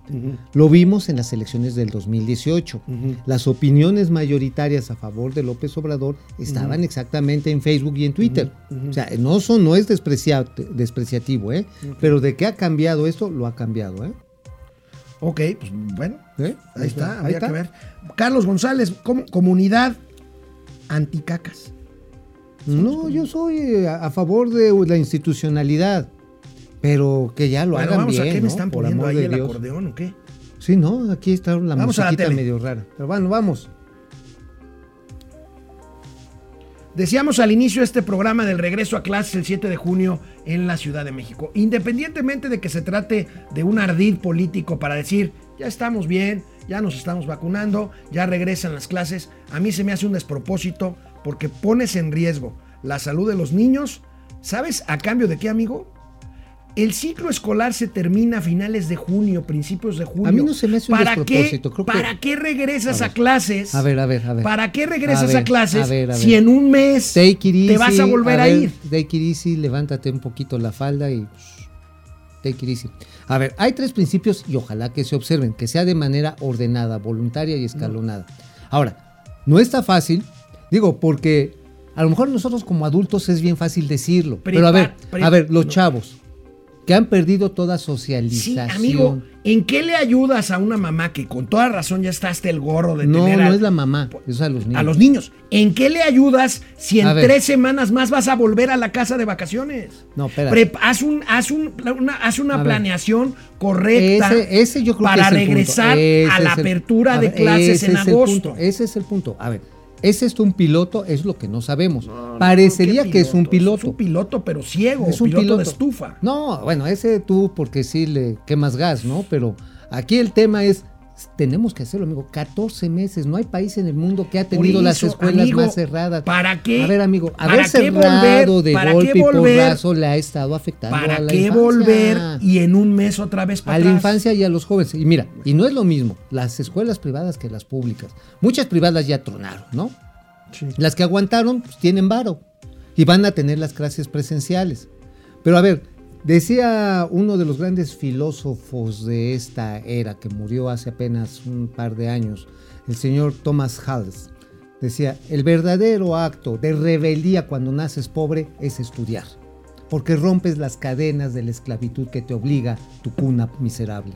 Lo vimos en las elecciones del 2018. Las opiniones mayoritarias a favor de López Obrador estaban exactamente en Facebook y en Twitter. O sea, no, son, no es desprecia- despreciativo, ¿eh? Pero de qué ha cambiado esto, lo ha cambiado, ¿eh? Ok, pues bueno, ¿Eh? Ahí está, Ahí habría está. que ver. Carlos González, com- comunidad anticacas. No, yo soy eh, a, favor de la institucionalidad, pero que ya lo Bueno, hagan vamos bien, a qué ¿no? me están Por poniendo amor ahí de el Dios. acordeón o qué. Sí, no, aquí está la Vamos a la musiquita tele. medio rara. Pero bueno, vamos. Decíamos al inicio de este programa del regreso a clases el 7 de junio en la Ciudad de México. Independientemente de que se trate de un ardid político para decir, ya estamos bien, ya nos estamos vacunando, ya regresan las clases, a mí se me hace un despropósito porque pones en riesgo la salud de los niños. ¿Sabes a cambio de qué, amigo? El ciclo escolar se termina a finales de junio, principios de junio. A mí no se me hace un ¿Para despropósito, Qué, creo que- ¿Para qué regresas A a, ver. clases? A ver, a ver, a ver. ¿Para qué regresas A a, ver, clases a ver, a si ver. en un mes easy, te vas a volver a, ver, ir? Take it easy, levántate un poquito la falda y take it easy. A ver, hay tres principios y ojalá que se observen, que sea de manera ordenada, voluntaria y escalonada. Ahora, no está fácil, digo, porque a lo mejor nosotros como adultos es bien fácil decirlo, pero a ver, a ver, los no. chavos que han perdido toda Sí, socialización. amigo, ¿en qué le ayudas a una mamá que con toda razón ya está hasta el gorro de no, tener no es la mamá, es a los niños. a los niños? ¿En qué le ayudas si en tres semanas más vas a volver a la casa de vacaciones? No, espérate. Prep- haz, un, haz, un- una, haz una A ver. planeación correcta Ese, ese yo creo para que es regresar a la el- apertura de clases en agosto. punto, ese es el punto. A ver, ¿es esto un piloto? Es lo que no sabemos. Parecería ¿Qué que es un Es piloto. un piloto, pero ciego. Es un piloto, piloto. de estufa. No, bueno, ese tú porque sí le quemas gas, ¿no? Pero aquí el tema es, tenemos que hacerlo, amigo. 14 meses. No hay país en el mundo que ha tenido las escuelas amigo, más cerradas. ¿para qué? A ver, amigo, ¿Para haber cerrado volver? de ¿Para golpe qué y volver? porrazo le ha estado afectando ¿Para a la qué infancia. volver y en un mes otra vez para a la infancia y a los jóvenes. Y mira, y no es lo mismo las escuelas privadas que las públicas. Muchas privadas ya tronaron, ¿no? Sí. Las que aguantaron pues, tienen varo y van a tener las clases presenciales. Pero a ver, Decía uno de los grandes filósofos de esta era, que murió hace apenas un par de años, el señor Thomas Hales, decía, el verdadero acto de rebeldía cuando naces pobre es estudiar, porque rompes las cadenas de la esclavitud que te obliga tu cuna miserable.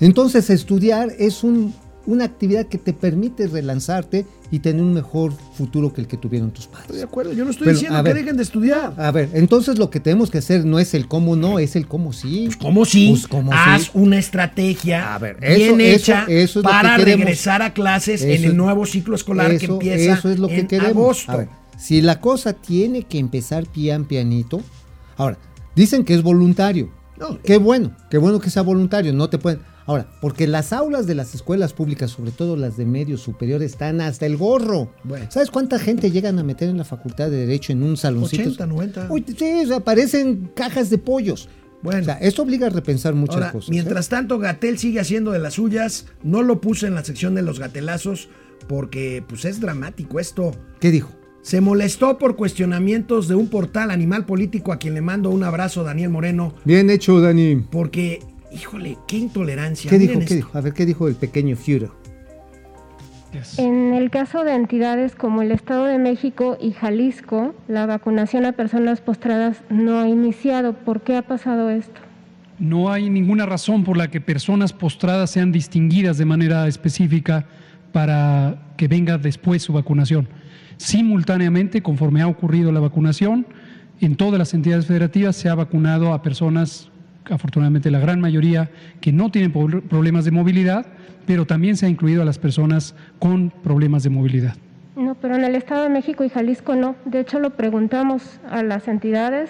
Entonces estudiar es un una actividad que te permite relanzarte y tener un mejor futuro que el que tuvieron tus padres. Estoy de acuerdo, yo no estoy Pero, diciendo que dejen de estudiar. A ver, entonces lo que tenemos que hacer no es el cómo no, es el cómo sí. Pues como si Pues, ¿cómo haz sí? una estrategia A ver, bien hecha eso- eso es lo para que regresar a clases en el nuevo ciclo escolar que empieza eso es lo que en queremos. agosto. A ver, si la cosa tiene que empezar pian pianito, ahora, dicen que es voluntario. No, Qué bueno, qué bueno que sea voluntario, no te pueden. Ahora, porque las aulas de las escuelas públicas, sobre todo las de medio superior, están hasta el gorro. Bueno. ¿Sabes cuánta gente llegan a meter en la facultad de Derecho en un saloncito? 80, 90. Uy, sí, o sea, parecen cajas de pollos. Bueno. O sea, esto obliga a repensar muchas Ahora, cosas. ¿eh? mientras tanto, Gatel sigue haciendo de las suyas. No lo puse en la sección de los gatelazos porque pues es dramático esto. ¿Qué dijo? Se molestó por cuestionamientos de un portal animal político a quien le mando un abrazo, Daniel Moreno, Bien hecho, Dani. porque, híjole, qué intolerancia. ¿Qué dijo? ¿Qué esto. dijo? A ver, ¿qué dijo el pequeño Führer? En el caso de entidades como el Estado de México y Jalisco, la vacunación a personas postradas no ha iniciado. ¿Por qué ha pasado esto? No hay ninguna razón por la que personas postradas sean distinguidas de manera específica para que venga después su vacunación. Simultáneamente, conforme ha ocurrido la vacunación, en todas las entidades federativas se ha vacunado a personas, afortunadamente la gran mayoría, que no tienen problemas de movilidad, pero también se ha incluido a las personas con problemas de movilidad. No, pero en el Estado de México y Jalisco no. De hecho, lo preguntamos a las entidades,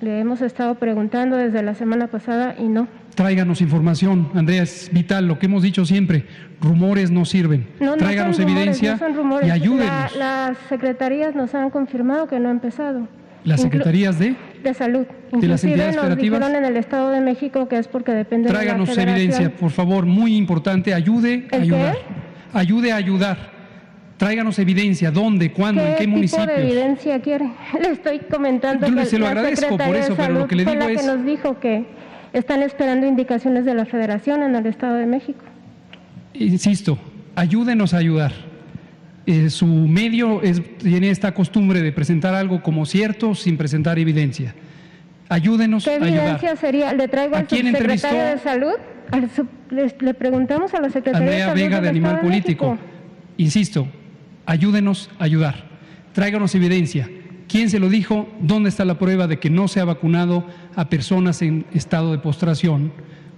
le hemos estado preguntando desde la semana pasada y no. Tráiganos información, Andrea, es vital, lo que hemos dicho siempre, rumores no sirven. No, no Tráiganos son rumores, evidencia no son rumores. y ayúdenos. La- las secretarías nos han confirmado que no ha empezado. Las secretarías de... de salud. las Inclusive entidades nos federativas? dijeron en el Estado de México que es porque depende Tráiganos de la federación. evidencia, por favor, muy importante, ayude a ¿El ayudar. Ayude a ayudar. Tráiganos evidencia, dónde, cuándo, en qué tipo municipios. de evidencia quiere? (laughs) Le estoy comentando Yo que se lo la agradezco por eso, de pero lo que le digo la es- que nos dijo que están esperando indicaciones de la Federación en el Estado de México. Insisto, ayúdenos a ayudar. Eh, su medio es- tiene esta costumbre de presentar algo como cierto sin presentar evidencia. Ayúdenos ¿Qué a evidencia ayudar. sería? ¿Le traigo ¿A al quién subsecretario de? Salud? Al sub- le, le preguntamos a la Secretaría de Andrea Salud Vega de Animal de Político. México. Insisto, ayúdenos a ayudar. Tráiganos evidencia. ¿Quién se lo dijo? ¿Dónde está la prueba de que no se ha vacunado a personas en estado de postración?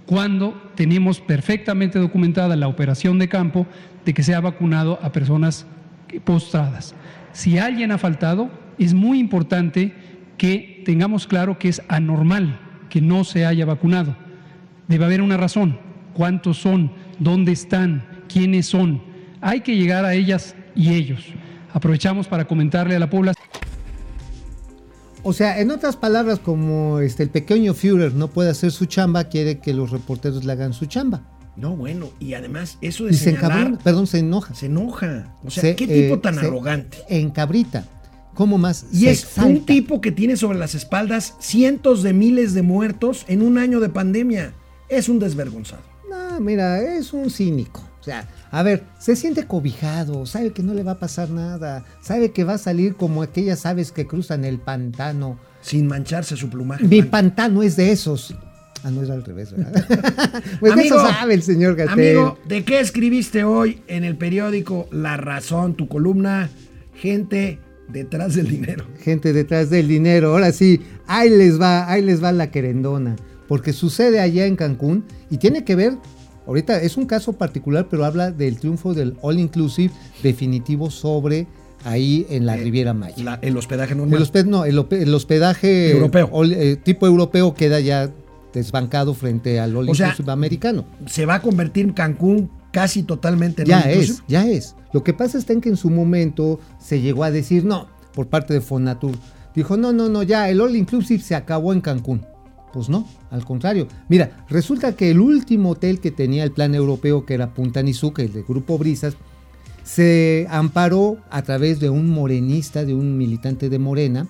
Cuando tenemos perfectamente documentada la operación de campo de que se ha vacunado a personas postradas. Si alguien ha faltado, es muy importante que tengamos claro que es anormal que no se haya vacunado. Debe haber una razón. ¿Cuántos son? ¿Dónde están? ¿Quiénes son? Hay que llegar a ellas y ellos. Aprovechamos para comentarle a la población. O sea, en otras palabras, como este el pequeño Führer no puede hacer su chamba, quiere que los reporteros le hagan su chamba. No, bueno, y además eso de Y se encabrona, perdón, se enoja. se enoja. O sea, Se, qué tipo eh, tan se arrogante. Encabrita. ¿Cómo más? Y Se es un tipo que tiene sobre las espaldas cientos de miles de muertos en un año de pandemia. Es un desvergonzado. No, mira, es un cínico. O sea, a ver, se siente cobijado, sabe que no le va a pasar nada, sabe que va a salir como aquellas aves que cruzan el pantano. Sin mancharse su plumaje. Mi pantano es de esos. Ah, no es al revés, ¿verdad? (laughs) pues Amigo, eso sabe el señor Gatel. Amigo, ¿de qué escribiste hoy en el periódico La Razón, tu columna? Gente detrás del dinero. Gente detrás del dinero. Ahora sí, ahí les va, ahí les va la querendona. Porque sucede allá en Cancún y tiene que ver, ahorita es un caso particular, pero habla del triunfo del All Inclusive definitivo sobre ahí en la Riviera Maya. La- el hospedaje normal. El, hosped- no, el, hospedaje Europeo. eh, tipo europeo queda ya desbancado frente al All O sea, Inclusive americano. Se va a convertir Cancún casi totalmente en Ya es, inclusive. ya es. Lo que pasa está en que en su momento se llegó a decir no, por parte de Fonatur. Dijo, no, no, no, ya, el All Inclusive se acabó en Cancún. Pues no, al contrario. Mira, resulta que el último hotel que tenía el plan europeo, que era Punta Nizuca, el de Grupo Brisas, se amparó a través de un morenista, de un militante de Morena,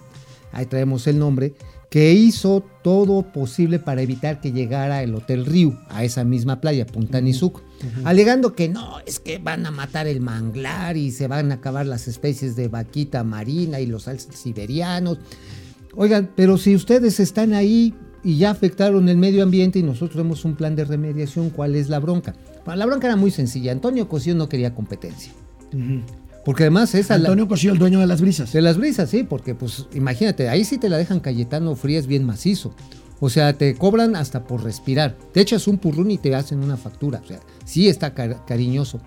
ahí traemos el nombre, que hizo todo posible para evitar que llegara el Hotel Río a esa misma playa, Punta Nizuc, alegando que no, es que van a matar el manglar y se van a acabar las especies de vaquita marina y los alces siberianos. Oigan, pero si ustedes están ahí y ya afectaron el medio ambiente y nosotros tenemos un plan de remediación, ¿cuál es la bronca? Bueno, la bronca era muy sencilla. Antonio Cosío no quería competencia. Porque además es a la- Antonio Cosío, el dueño de las brisas. de las brisas, sí, porque pues imagínate, ahí sí te la dejan Cayetano Frías bien macizo. O sea, te cobran hasta por respirar. Te echas un purrún y te hacen una factura. O sea, sí está car- cariñoso.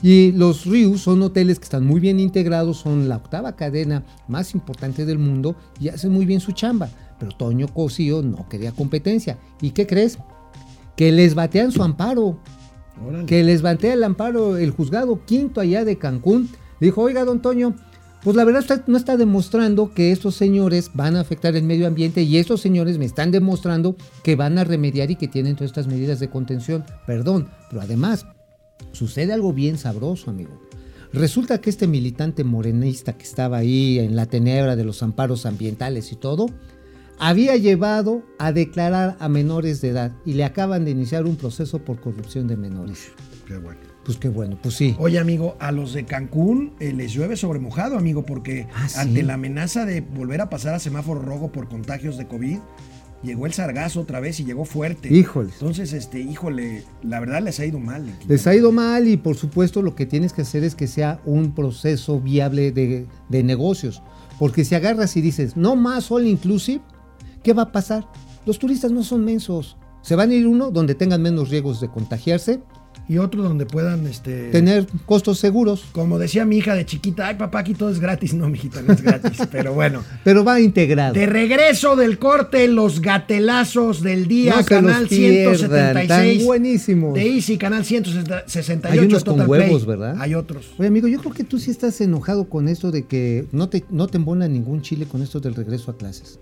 Y los Rius son hoteles que están muy bien integrados, son la octava cadena más importante del mundo y hacen muy bien su chamba. Pero Toño Cosío no quería competencia. ¿Y qué crees? Que les batean su amparo Órale. que les batea el amparo el juzgado quinto allá de Cancún. Dijo, oiga, don Toño, pues la verdad no está demostrando que estos señores van a afectar el medio ambiente y estos señores me están demostrando que van a remediar y que tienen todas estas medidas de contención. Perdón, pero además sucede algo bien sabroso, amigo. Resulta que este militante morenista que estaba ahí en la tenebra de los amparos ambientales y todo, había llevado a declarar a menores de edad y le acaban de iniciar un proceso por corrupción de menores. Qué bueno. Pues qué bueno, pues sí. Oye, amigo, a los de Cancún eh, les llueve sobre mojado, amigo, porque Ah, ¿sí? ante la amenaza de volver a pasar a semáforo rojo por contagios de COVID, llegó el sargazo otra vez y llegó fuerte. Híjoles. Entonces, este, híjole, la verdad les ha ido mal. Les ha ido mal y por supuesto lo que tienes que hacer es que sea un proceso viable de, de negocios. Porque si agarras y dices, no más all inclusive, ¿qué va a pasar? Los turistas no son mensos. Se van a ir uno donde tengan menos riesgos de contagiarse, Y otro donde puedan, este... tener costos seguros, Como decía mi hija de chiquita, ay papá, aquí todo es gratis. (laughs) No, mijita, no es gratis. pero bueno. pero va integrado. De regreso del corte, los gatelazos del día, No canal pierdan, 176. tan buenísimos. De Easy, canal 168. Hay unos con huevos, Play. ¿verdad? Hay otros. Oye, amigo, yo creo que tú sí estás enojado con esto de que no te, no te embona ningún chile con esto del regreso a clases.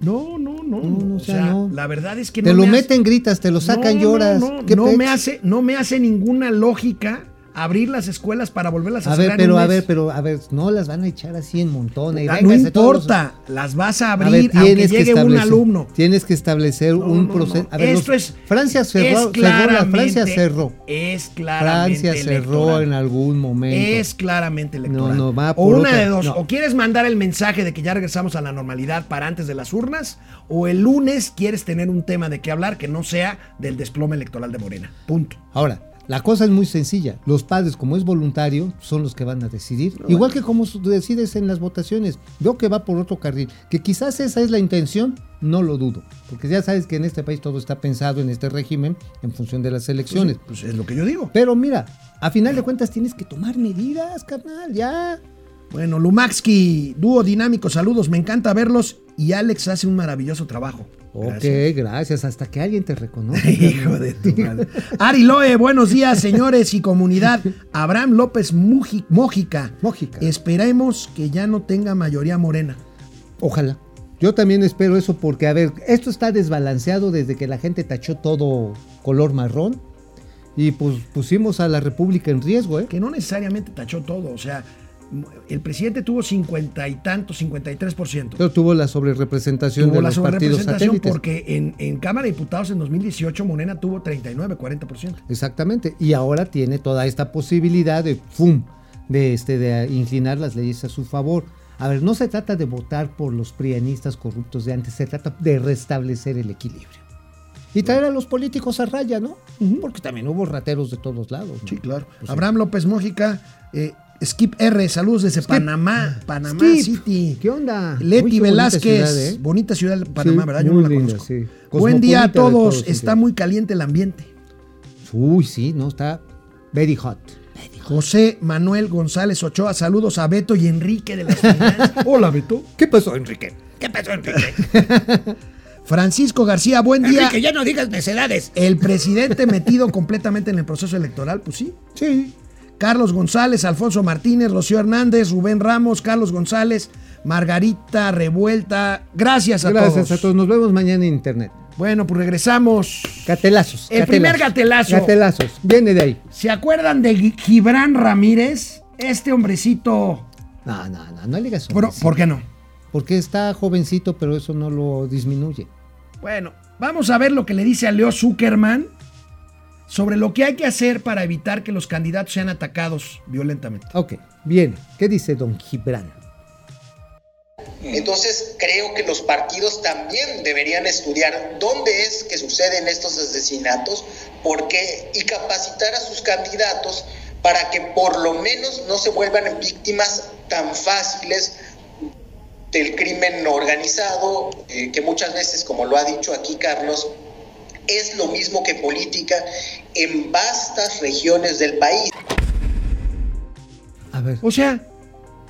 No, no, no. No, no, o sea, sea, no. la verdad es que te no lo me hace- meten, gritas, te lo sacan, lloras. No, me hace, no me hace ninguna lógica abrir las escuelas para volverlas a, A ver, cerrar pero a ver, pero a ver, no las van a echar así en montones. Ah, no los- importa, las vas a A ver, abrir aunque llegue un alumno. Tienes que establecer No, un no, proceso. A ver, Esto los- es Francia cerró, es cerró Francia cerró. Es claramente Francia cerró electoral. en algún momento. Es claramente electoral. No, o una otra- de dos. O quieres mandar el mensaje de que ya regresamos a la normalidad para antes de las urnas, o el lunes quieres tener un tema de qué hablar que no sea del desplome electoral de Morena. Punto. Ahora, la cosa es muy sencilla. Los padres, como es voluntario, son los que van a decidir. Igual que como decides en las votaciones. Veo que va por otro carril. Que quizás esa es la intención, no lo dudo. Porque ya sabes que en este país todo está pensado en este régimen en función de las elecciones. Pues es lo que yo digo. Pero mira, a final de cuentas tienes que tomar medidas, carnal, ya. Bueno, Lumaxki, dúo dinámico, saludos, me encanta verlos y Alex hace un maravilloso trabajo. Ok, Gracias. Hasta que alguien te reconozca. (laughs) Hijo de tu madre. Ari Loe, buenos días, señores y comunidad. Abraham López Mójica. Mójica. Esperemos que ya no tenga mayoría morena. Ojalá. Yo también espero eso porque, a ver, esto está desbalanceado desde que la gente tachó todo color marrón y pues pusimos a la República en riesgo, ¿eh? Que no necesariamente tachó todo. O sea, el presidente tuvo cincuenta y tantos, 53%. Pero tuvo la sobrerepresentación Tuvo de la los partidos satélites. porque en, en Cámara de Diputados en 2018 Morena tuvo 39, 40%. Exactamente. Y ahora tiene toda esta posibilidad de, ¡fum!, de, este, de inclinar las leyes a su favor. A ver, no se trata de votar por los prianistas corruptos de antes, se trata de restablecer el equilibrio. Y traer a los políticos a raya, ¿no? Porque también hubo rateros de todos lados. ¿no? Sí, claro. Pues sí. Abraham López Mójica, eh, Skip R, saludos desde Panamá, Panamá Skip, City. ¿Qué onda? Leti Uy, qué bonita Velázquez, ciudad, ¿eh? bonita ciudad de Panamá, Sí, ¿verdad? Yo no la linda, conozco. sí. Buen día a todos, está muy caliente el ambiente. Uy, sí, no, está very hot. José Manuel González Ochoa, saludos a Beto y Enrique de las finanzas. (laughs) Hola, Beto. ¿Qué pasó, Enrique? ¿Qué pasó, Enrique? (laughs) Francisco García, buen día. Enrique, ya no digas necedades. El presidente metido completamente en el proceso electoral, pues sí. Sí. Carlos González, Alfonso Martínez, Rocío Hernández, Rubén Ramos, Carlos González, Margarita Revuelta. Gracias a Gracias todos. a todos. Nos vemos mañana en internet. Bueno, pues regresamos. Gatelazos. El primer gatelazo. Gatelazos. Viene de ahí. ¿Se acuerdan de Gi- Gibran Ramírez? Este hombrecito. No, no, no, no digas hombrecito. ¿Por qué no? Porque está jovencito, pero eso no lo disminuye. Bueno, vamos a ver lo que le dice a Leo Zuckerman sobre lo que hay que hacer para evitar que los candidatos sean atacados violentamente. Ok, bien. ¿Qué dice don Gibran? Entonces creo que los partidos también deberían estudiar dónde es que suceden estos asesinatos, por qué y capacitar a sus candidatos para que por lo menos no se vuelvan víctimas tan fáciles del crimen organizado, eh, que muchas veces, como lo ha dicho aquí Carlos, es lo mismo que política en vastas regiones del país. A ver. O sea,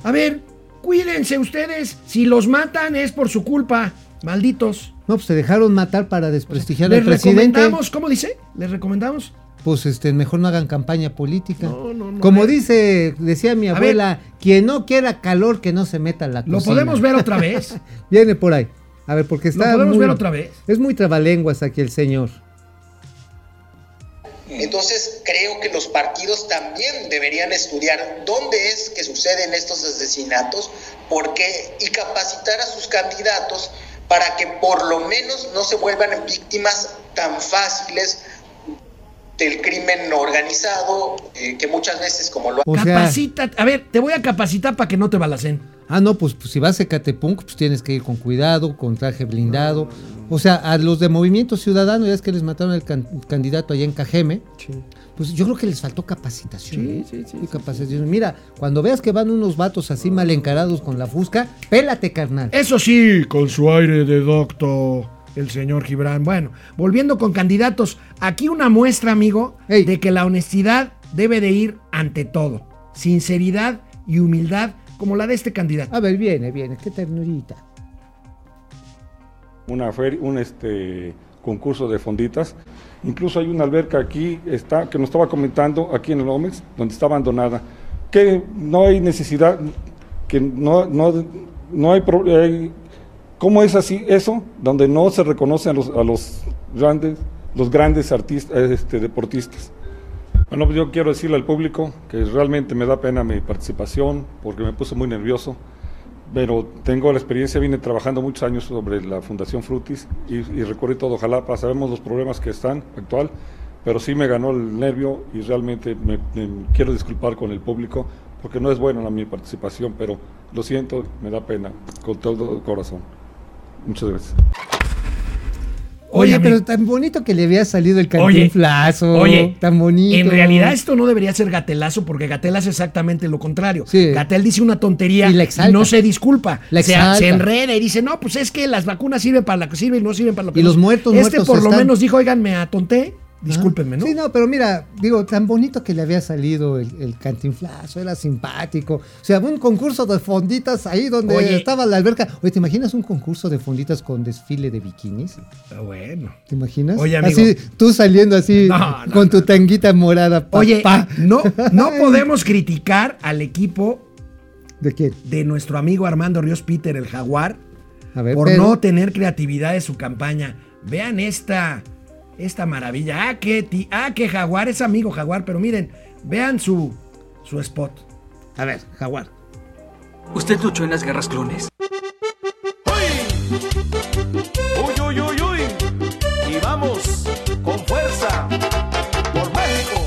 a ver, cuídense ustedes. Si los matan es por su culpa. Malditos. No, pues se dejaron matar para desprestigiar Les al presidente. recomendamos, ¿cómo dice? Les recomendamos. Pues este, mejor no hagan campaña política. No, no, no. Como ver. dice, decía mi abuela, quien no quiera calor, que no se meta la Lo cocina. podemos ver otra vez. (laughs) Viene por ahí. A ver, porque Lo está. podemos muy- ver otra vez. Es muy trabalenguas aquí el señor. Entonces creo que los partidos también deberían estudiar dónde es que suceden estos asesinatos, por qué y capacitar a sus candidatos para que por lo menos no se vuelvan víctimas tan fáciles del crimen organizado, eh, que muchas veces como lo O sea, Capacita. A ver, te voy a capacitar para que no te balacen. Ah, no, pues, pues, si vas a Ecatepunk, pues tienes que ir con cuidado, con traje blindado. O sea, a los de Movimiento Ciudadano, ya es que les mataron al can- candidato allá en Cajeme, pues yo creo que les faltó capacitación. Sí, sí, sí, capacitación. Mira, cuando veas que van unos vatos así mal encarados con la fusca, pélate, carnal. Eso sí, con su aire de doctor, el señor Gibran. Bueno, volviendo con candidatos, aquí una muestra, amigo, Ey. de que la honestidad debe de ir ante todo. Sinceridad y humildad, como la de este candidato. A ver, viene, viene, qué ternurita. una feria, un este concurso de fonditas. Incluso hay una alberca aquí está que nos estaba comentando aquí en el Omex, donde está abandonada, que no hay necesidad, que no no no hay, hay- ¿cómo es así eso? Donde no se reconoce a los a los grandes los grandes artistas este deportistas. Bueno, pues yo quiero decirle al público que realmente me da pena mi participación porque me puse muy nervioso pero tengo la experiencia, vine trabajando muchos años sobre la Fundación Frutis y, y recorrí todo Jalapa, sabemos los problemas que están actual, pero sí me ganó el nervio y realmente me, me quiero disculpar con el público porque no es buena la, mi participación, pero lo siento, me da pena, con todo el corazón. Muchas gracias. Oye, Oye, pero tan bonito que le había salido el cantinflazo. Oye, tan bonito. En realidad esto no debería ser gatelazo porque Gatel hace exactamente lo contrario. Sí. Gatel dice una tontería Y la y, exalta. no se disculpa. La se, se enreda y dice, no, pues es que las vacunas sirven para lo que sirven y no sirven para lo que Y no los muertos, Este muertos por lo están. menos dijo, oigan, me atonté, discúlpenme, ¿no? Sí, no, pero mira, digo, tan bonito que le había salido el, el cantinflazo, era simpático. O sea, un concurso de fonditas ahí donde Oye. estaba la alberca. Oye, ¿te imaginas un concurso de fonditas con desfile de bikinis? Ah, Bueno. ¿Te imaginas? Oye, amigo. Así, tú saliendo así No, no, con tu tanguita morada. pa, Oye, pa. no, no (laughs) podemos criticar al equipo ¿De quién? de nuestro amigo Armando Ríos Peter, el jaguar, A ver, por pero- no tener creatividad de su campaña. Vean esta, esta maravilla. Ah, qué, ti- ah, qué jaguar, es amigo jaguar, pero miren, vean su, su spot. A ver, jaguar. Usted luchó en las guerras clones. Uy, uy, uy, uy. Y vamos con fuerza. Por México.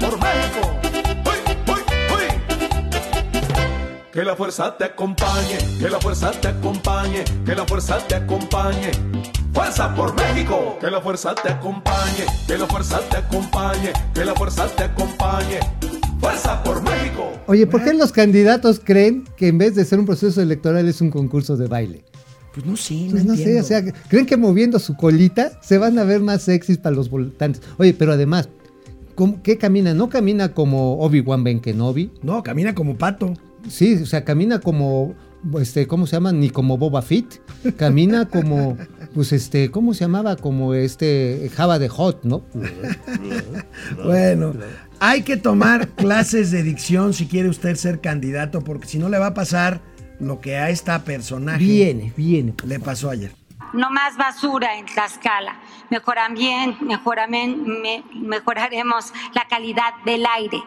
Por México. Uy, uy, uy. Que la fuerza te acompañe. Que la fuerza te acompañe. Que la fuerza te acompañe. Fuerza por México. Que la fuerza te acompañe. Que la fuerza te acompañe. Que la fuerza te acompañe. Fuerza por México. Oye, ¿por qué los candidatos creen que en vez de ser un proceso electoral es un concurso de baile? Pues no sé, no, Pues no sé, o sea, creen que moviendo su colita se van a ver más sexys para los votantes. Oye, pero además, ¿cómo- ¿qué camina? ¿No camina como Obi-Wan Ben Kenobi? No, camina como pato. Sí, o sea, camina como, este, ¿cómo se llama? Ni como Boba Fett. Camina como, pues, este, ¿cómo se llamaba? Como este Java de Hot, ¿no? Bueno, hay que tomar clases de dicción si quiere usted ser candidato, porque si no le va a pasar lo que a esta personaje Viene, viene. le pasó ayer. No más basura en Tlaxcala. Mejoramen- mejoramen- me- mejoraremos la calidad del aire.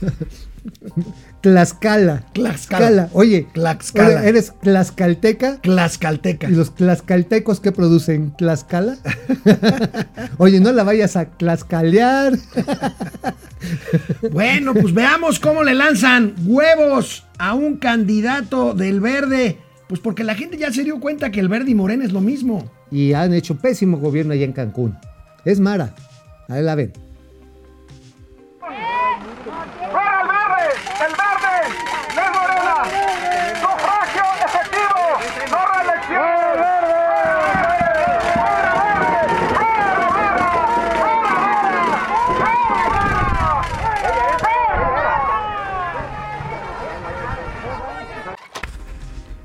(laughs) Tlaxcala. Tlaxcala. Oye, Tlaxcala. ¿eres tlaxcalteca? Tlaxcalteca. ¿Y los tlaxcaltecos qué producen? ¿Tlaxcala? (laughs) Oye, no la vayas a tlaxcalear. Bueno, pues veamos cómo le lanzan huevos a un candidato del verde. Pues porque la gente ya se dio cuenta que el verde y morena es lo mismo. y han hecho pésimo gobierno allá en Cancún. Es Mara. Ahí la ven. ¡Fuera el verde! ¡El verde! ¡No es Morena! ¡Sufragio efectivo! ¡No reelección!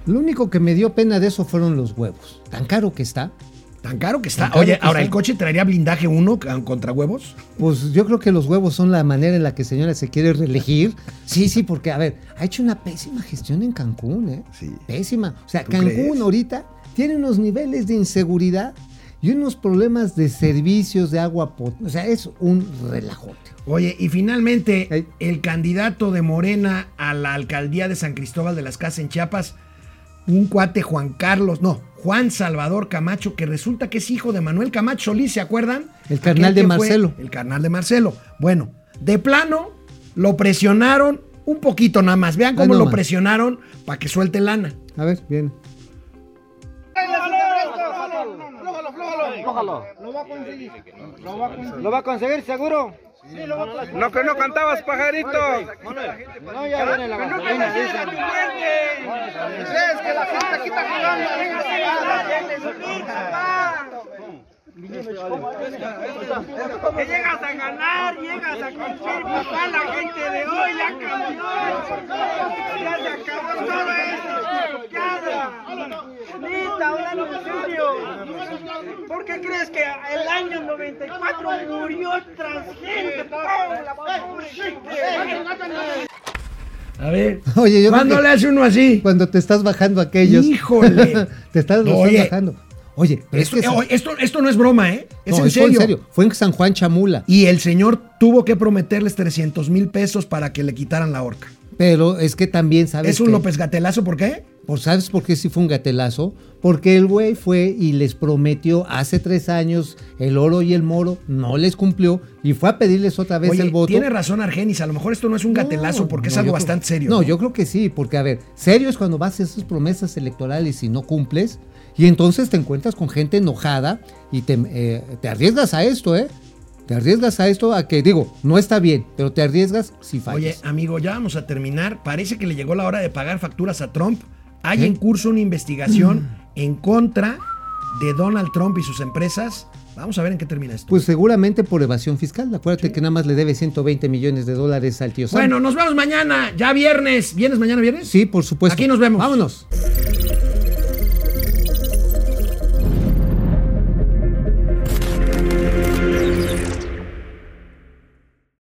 Lo único que me dio pena de eso fueron los huevos. Tan caro que está. Tan caro que está. Caro Oye, que ahora, está. ¿el coche traería blindaje 1 contra huevos? Pues yo creo que los huevos son la manera en la que señora se quiere reelegir. Sí, sí, porque, a ver, ha hecho una pésima gestión en Cancún, ¿eh? Sí. Pésima. O sea, ¿Tú Cancún crees? ahorita tiene unos niveles de inseguridad y unos problemas de servicios de agua potable. O sea, es un relajote. Oye, y finalmente, el candidato de Morena a la alcaldía de San Cristóbal de las Casas en Chiapas, un cuate Juan Carlos, no, Juan Salvador Camacho, que resulta que es hijo de Manuel Camacho Solís, ¿se acuerdan? El carnal de Marcelo. El carnal de Marcelo. Bueno, de plano, lo presionaron un poquito nada más. Vean Ay, cómo no lo más. presionaron para que suelte lana. A ver, bien. ¿Lo va a conseguir seguro? No, que no cantabas, pajarito. No, ya viene la gasolina, dicen. Es que la gente aquí está Que llegas a ganar, llegas a cumplir, papá, la gente de hoy ya cambió. Ya se acabó todo esto. En serio. ¿Por qué crees que el año 94 murió gente. A ver, Oye, yo ¿cuándo que- le hace uno así? Cuando te estás bajando aquellos. Híjole. (laughs) te estás, bajando. Oye, pero Esto, es que eh, esto, esto no es broma, ¿eh? Es, No, en, eso fue serio. Fue en San Juan Chamula. Y el señor tuvo que prometerles 300 mil pesos para que le quitaran la horca. Pero es que también sabes ¿Es un que- López Gatelazo por qué? Por, ¿Sabes por qué sí fue un gatelazo? Porque el güey fue y les prometió hace tres años el oro y el moro, no les cumplió y fue a pedirles otra vez Oye, el voto. tiene razón Argenis, a lo mejor esto no es un gatelazo porque es algo creo- bastante serio. No, yo creo que sí, porque a ver, serio es cuando vas a esas promesas electorales y no cumples, y entonces te encuentras con gente enojada y te, eh, te arriesgas a esto, ¿eh? Te arriesgas a esto, a que digo, no está bien, pero te arriesgas si fallas. Oye, amigo, ya vamos a terminar. Parece que le llegó la hora de pagar facturas a Trump. Hay en curso una investigación en contra de Donald Trump y sus empresas. Vamos a ver en qué termina esto. Pues seguramente por evasión fiscal. Acuérdate que nada más le debe 120 millones de dólares al tío Sam. bueno, nos vemos mañana, ya viernes. ¿Vienes mañana viernes? Sí, por supuesto. Aquí nos vemos. Vámonos.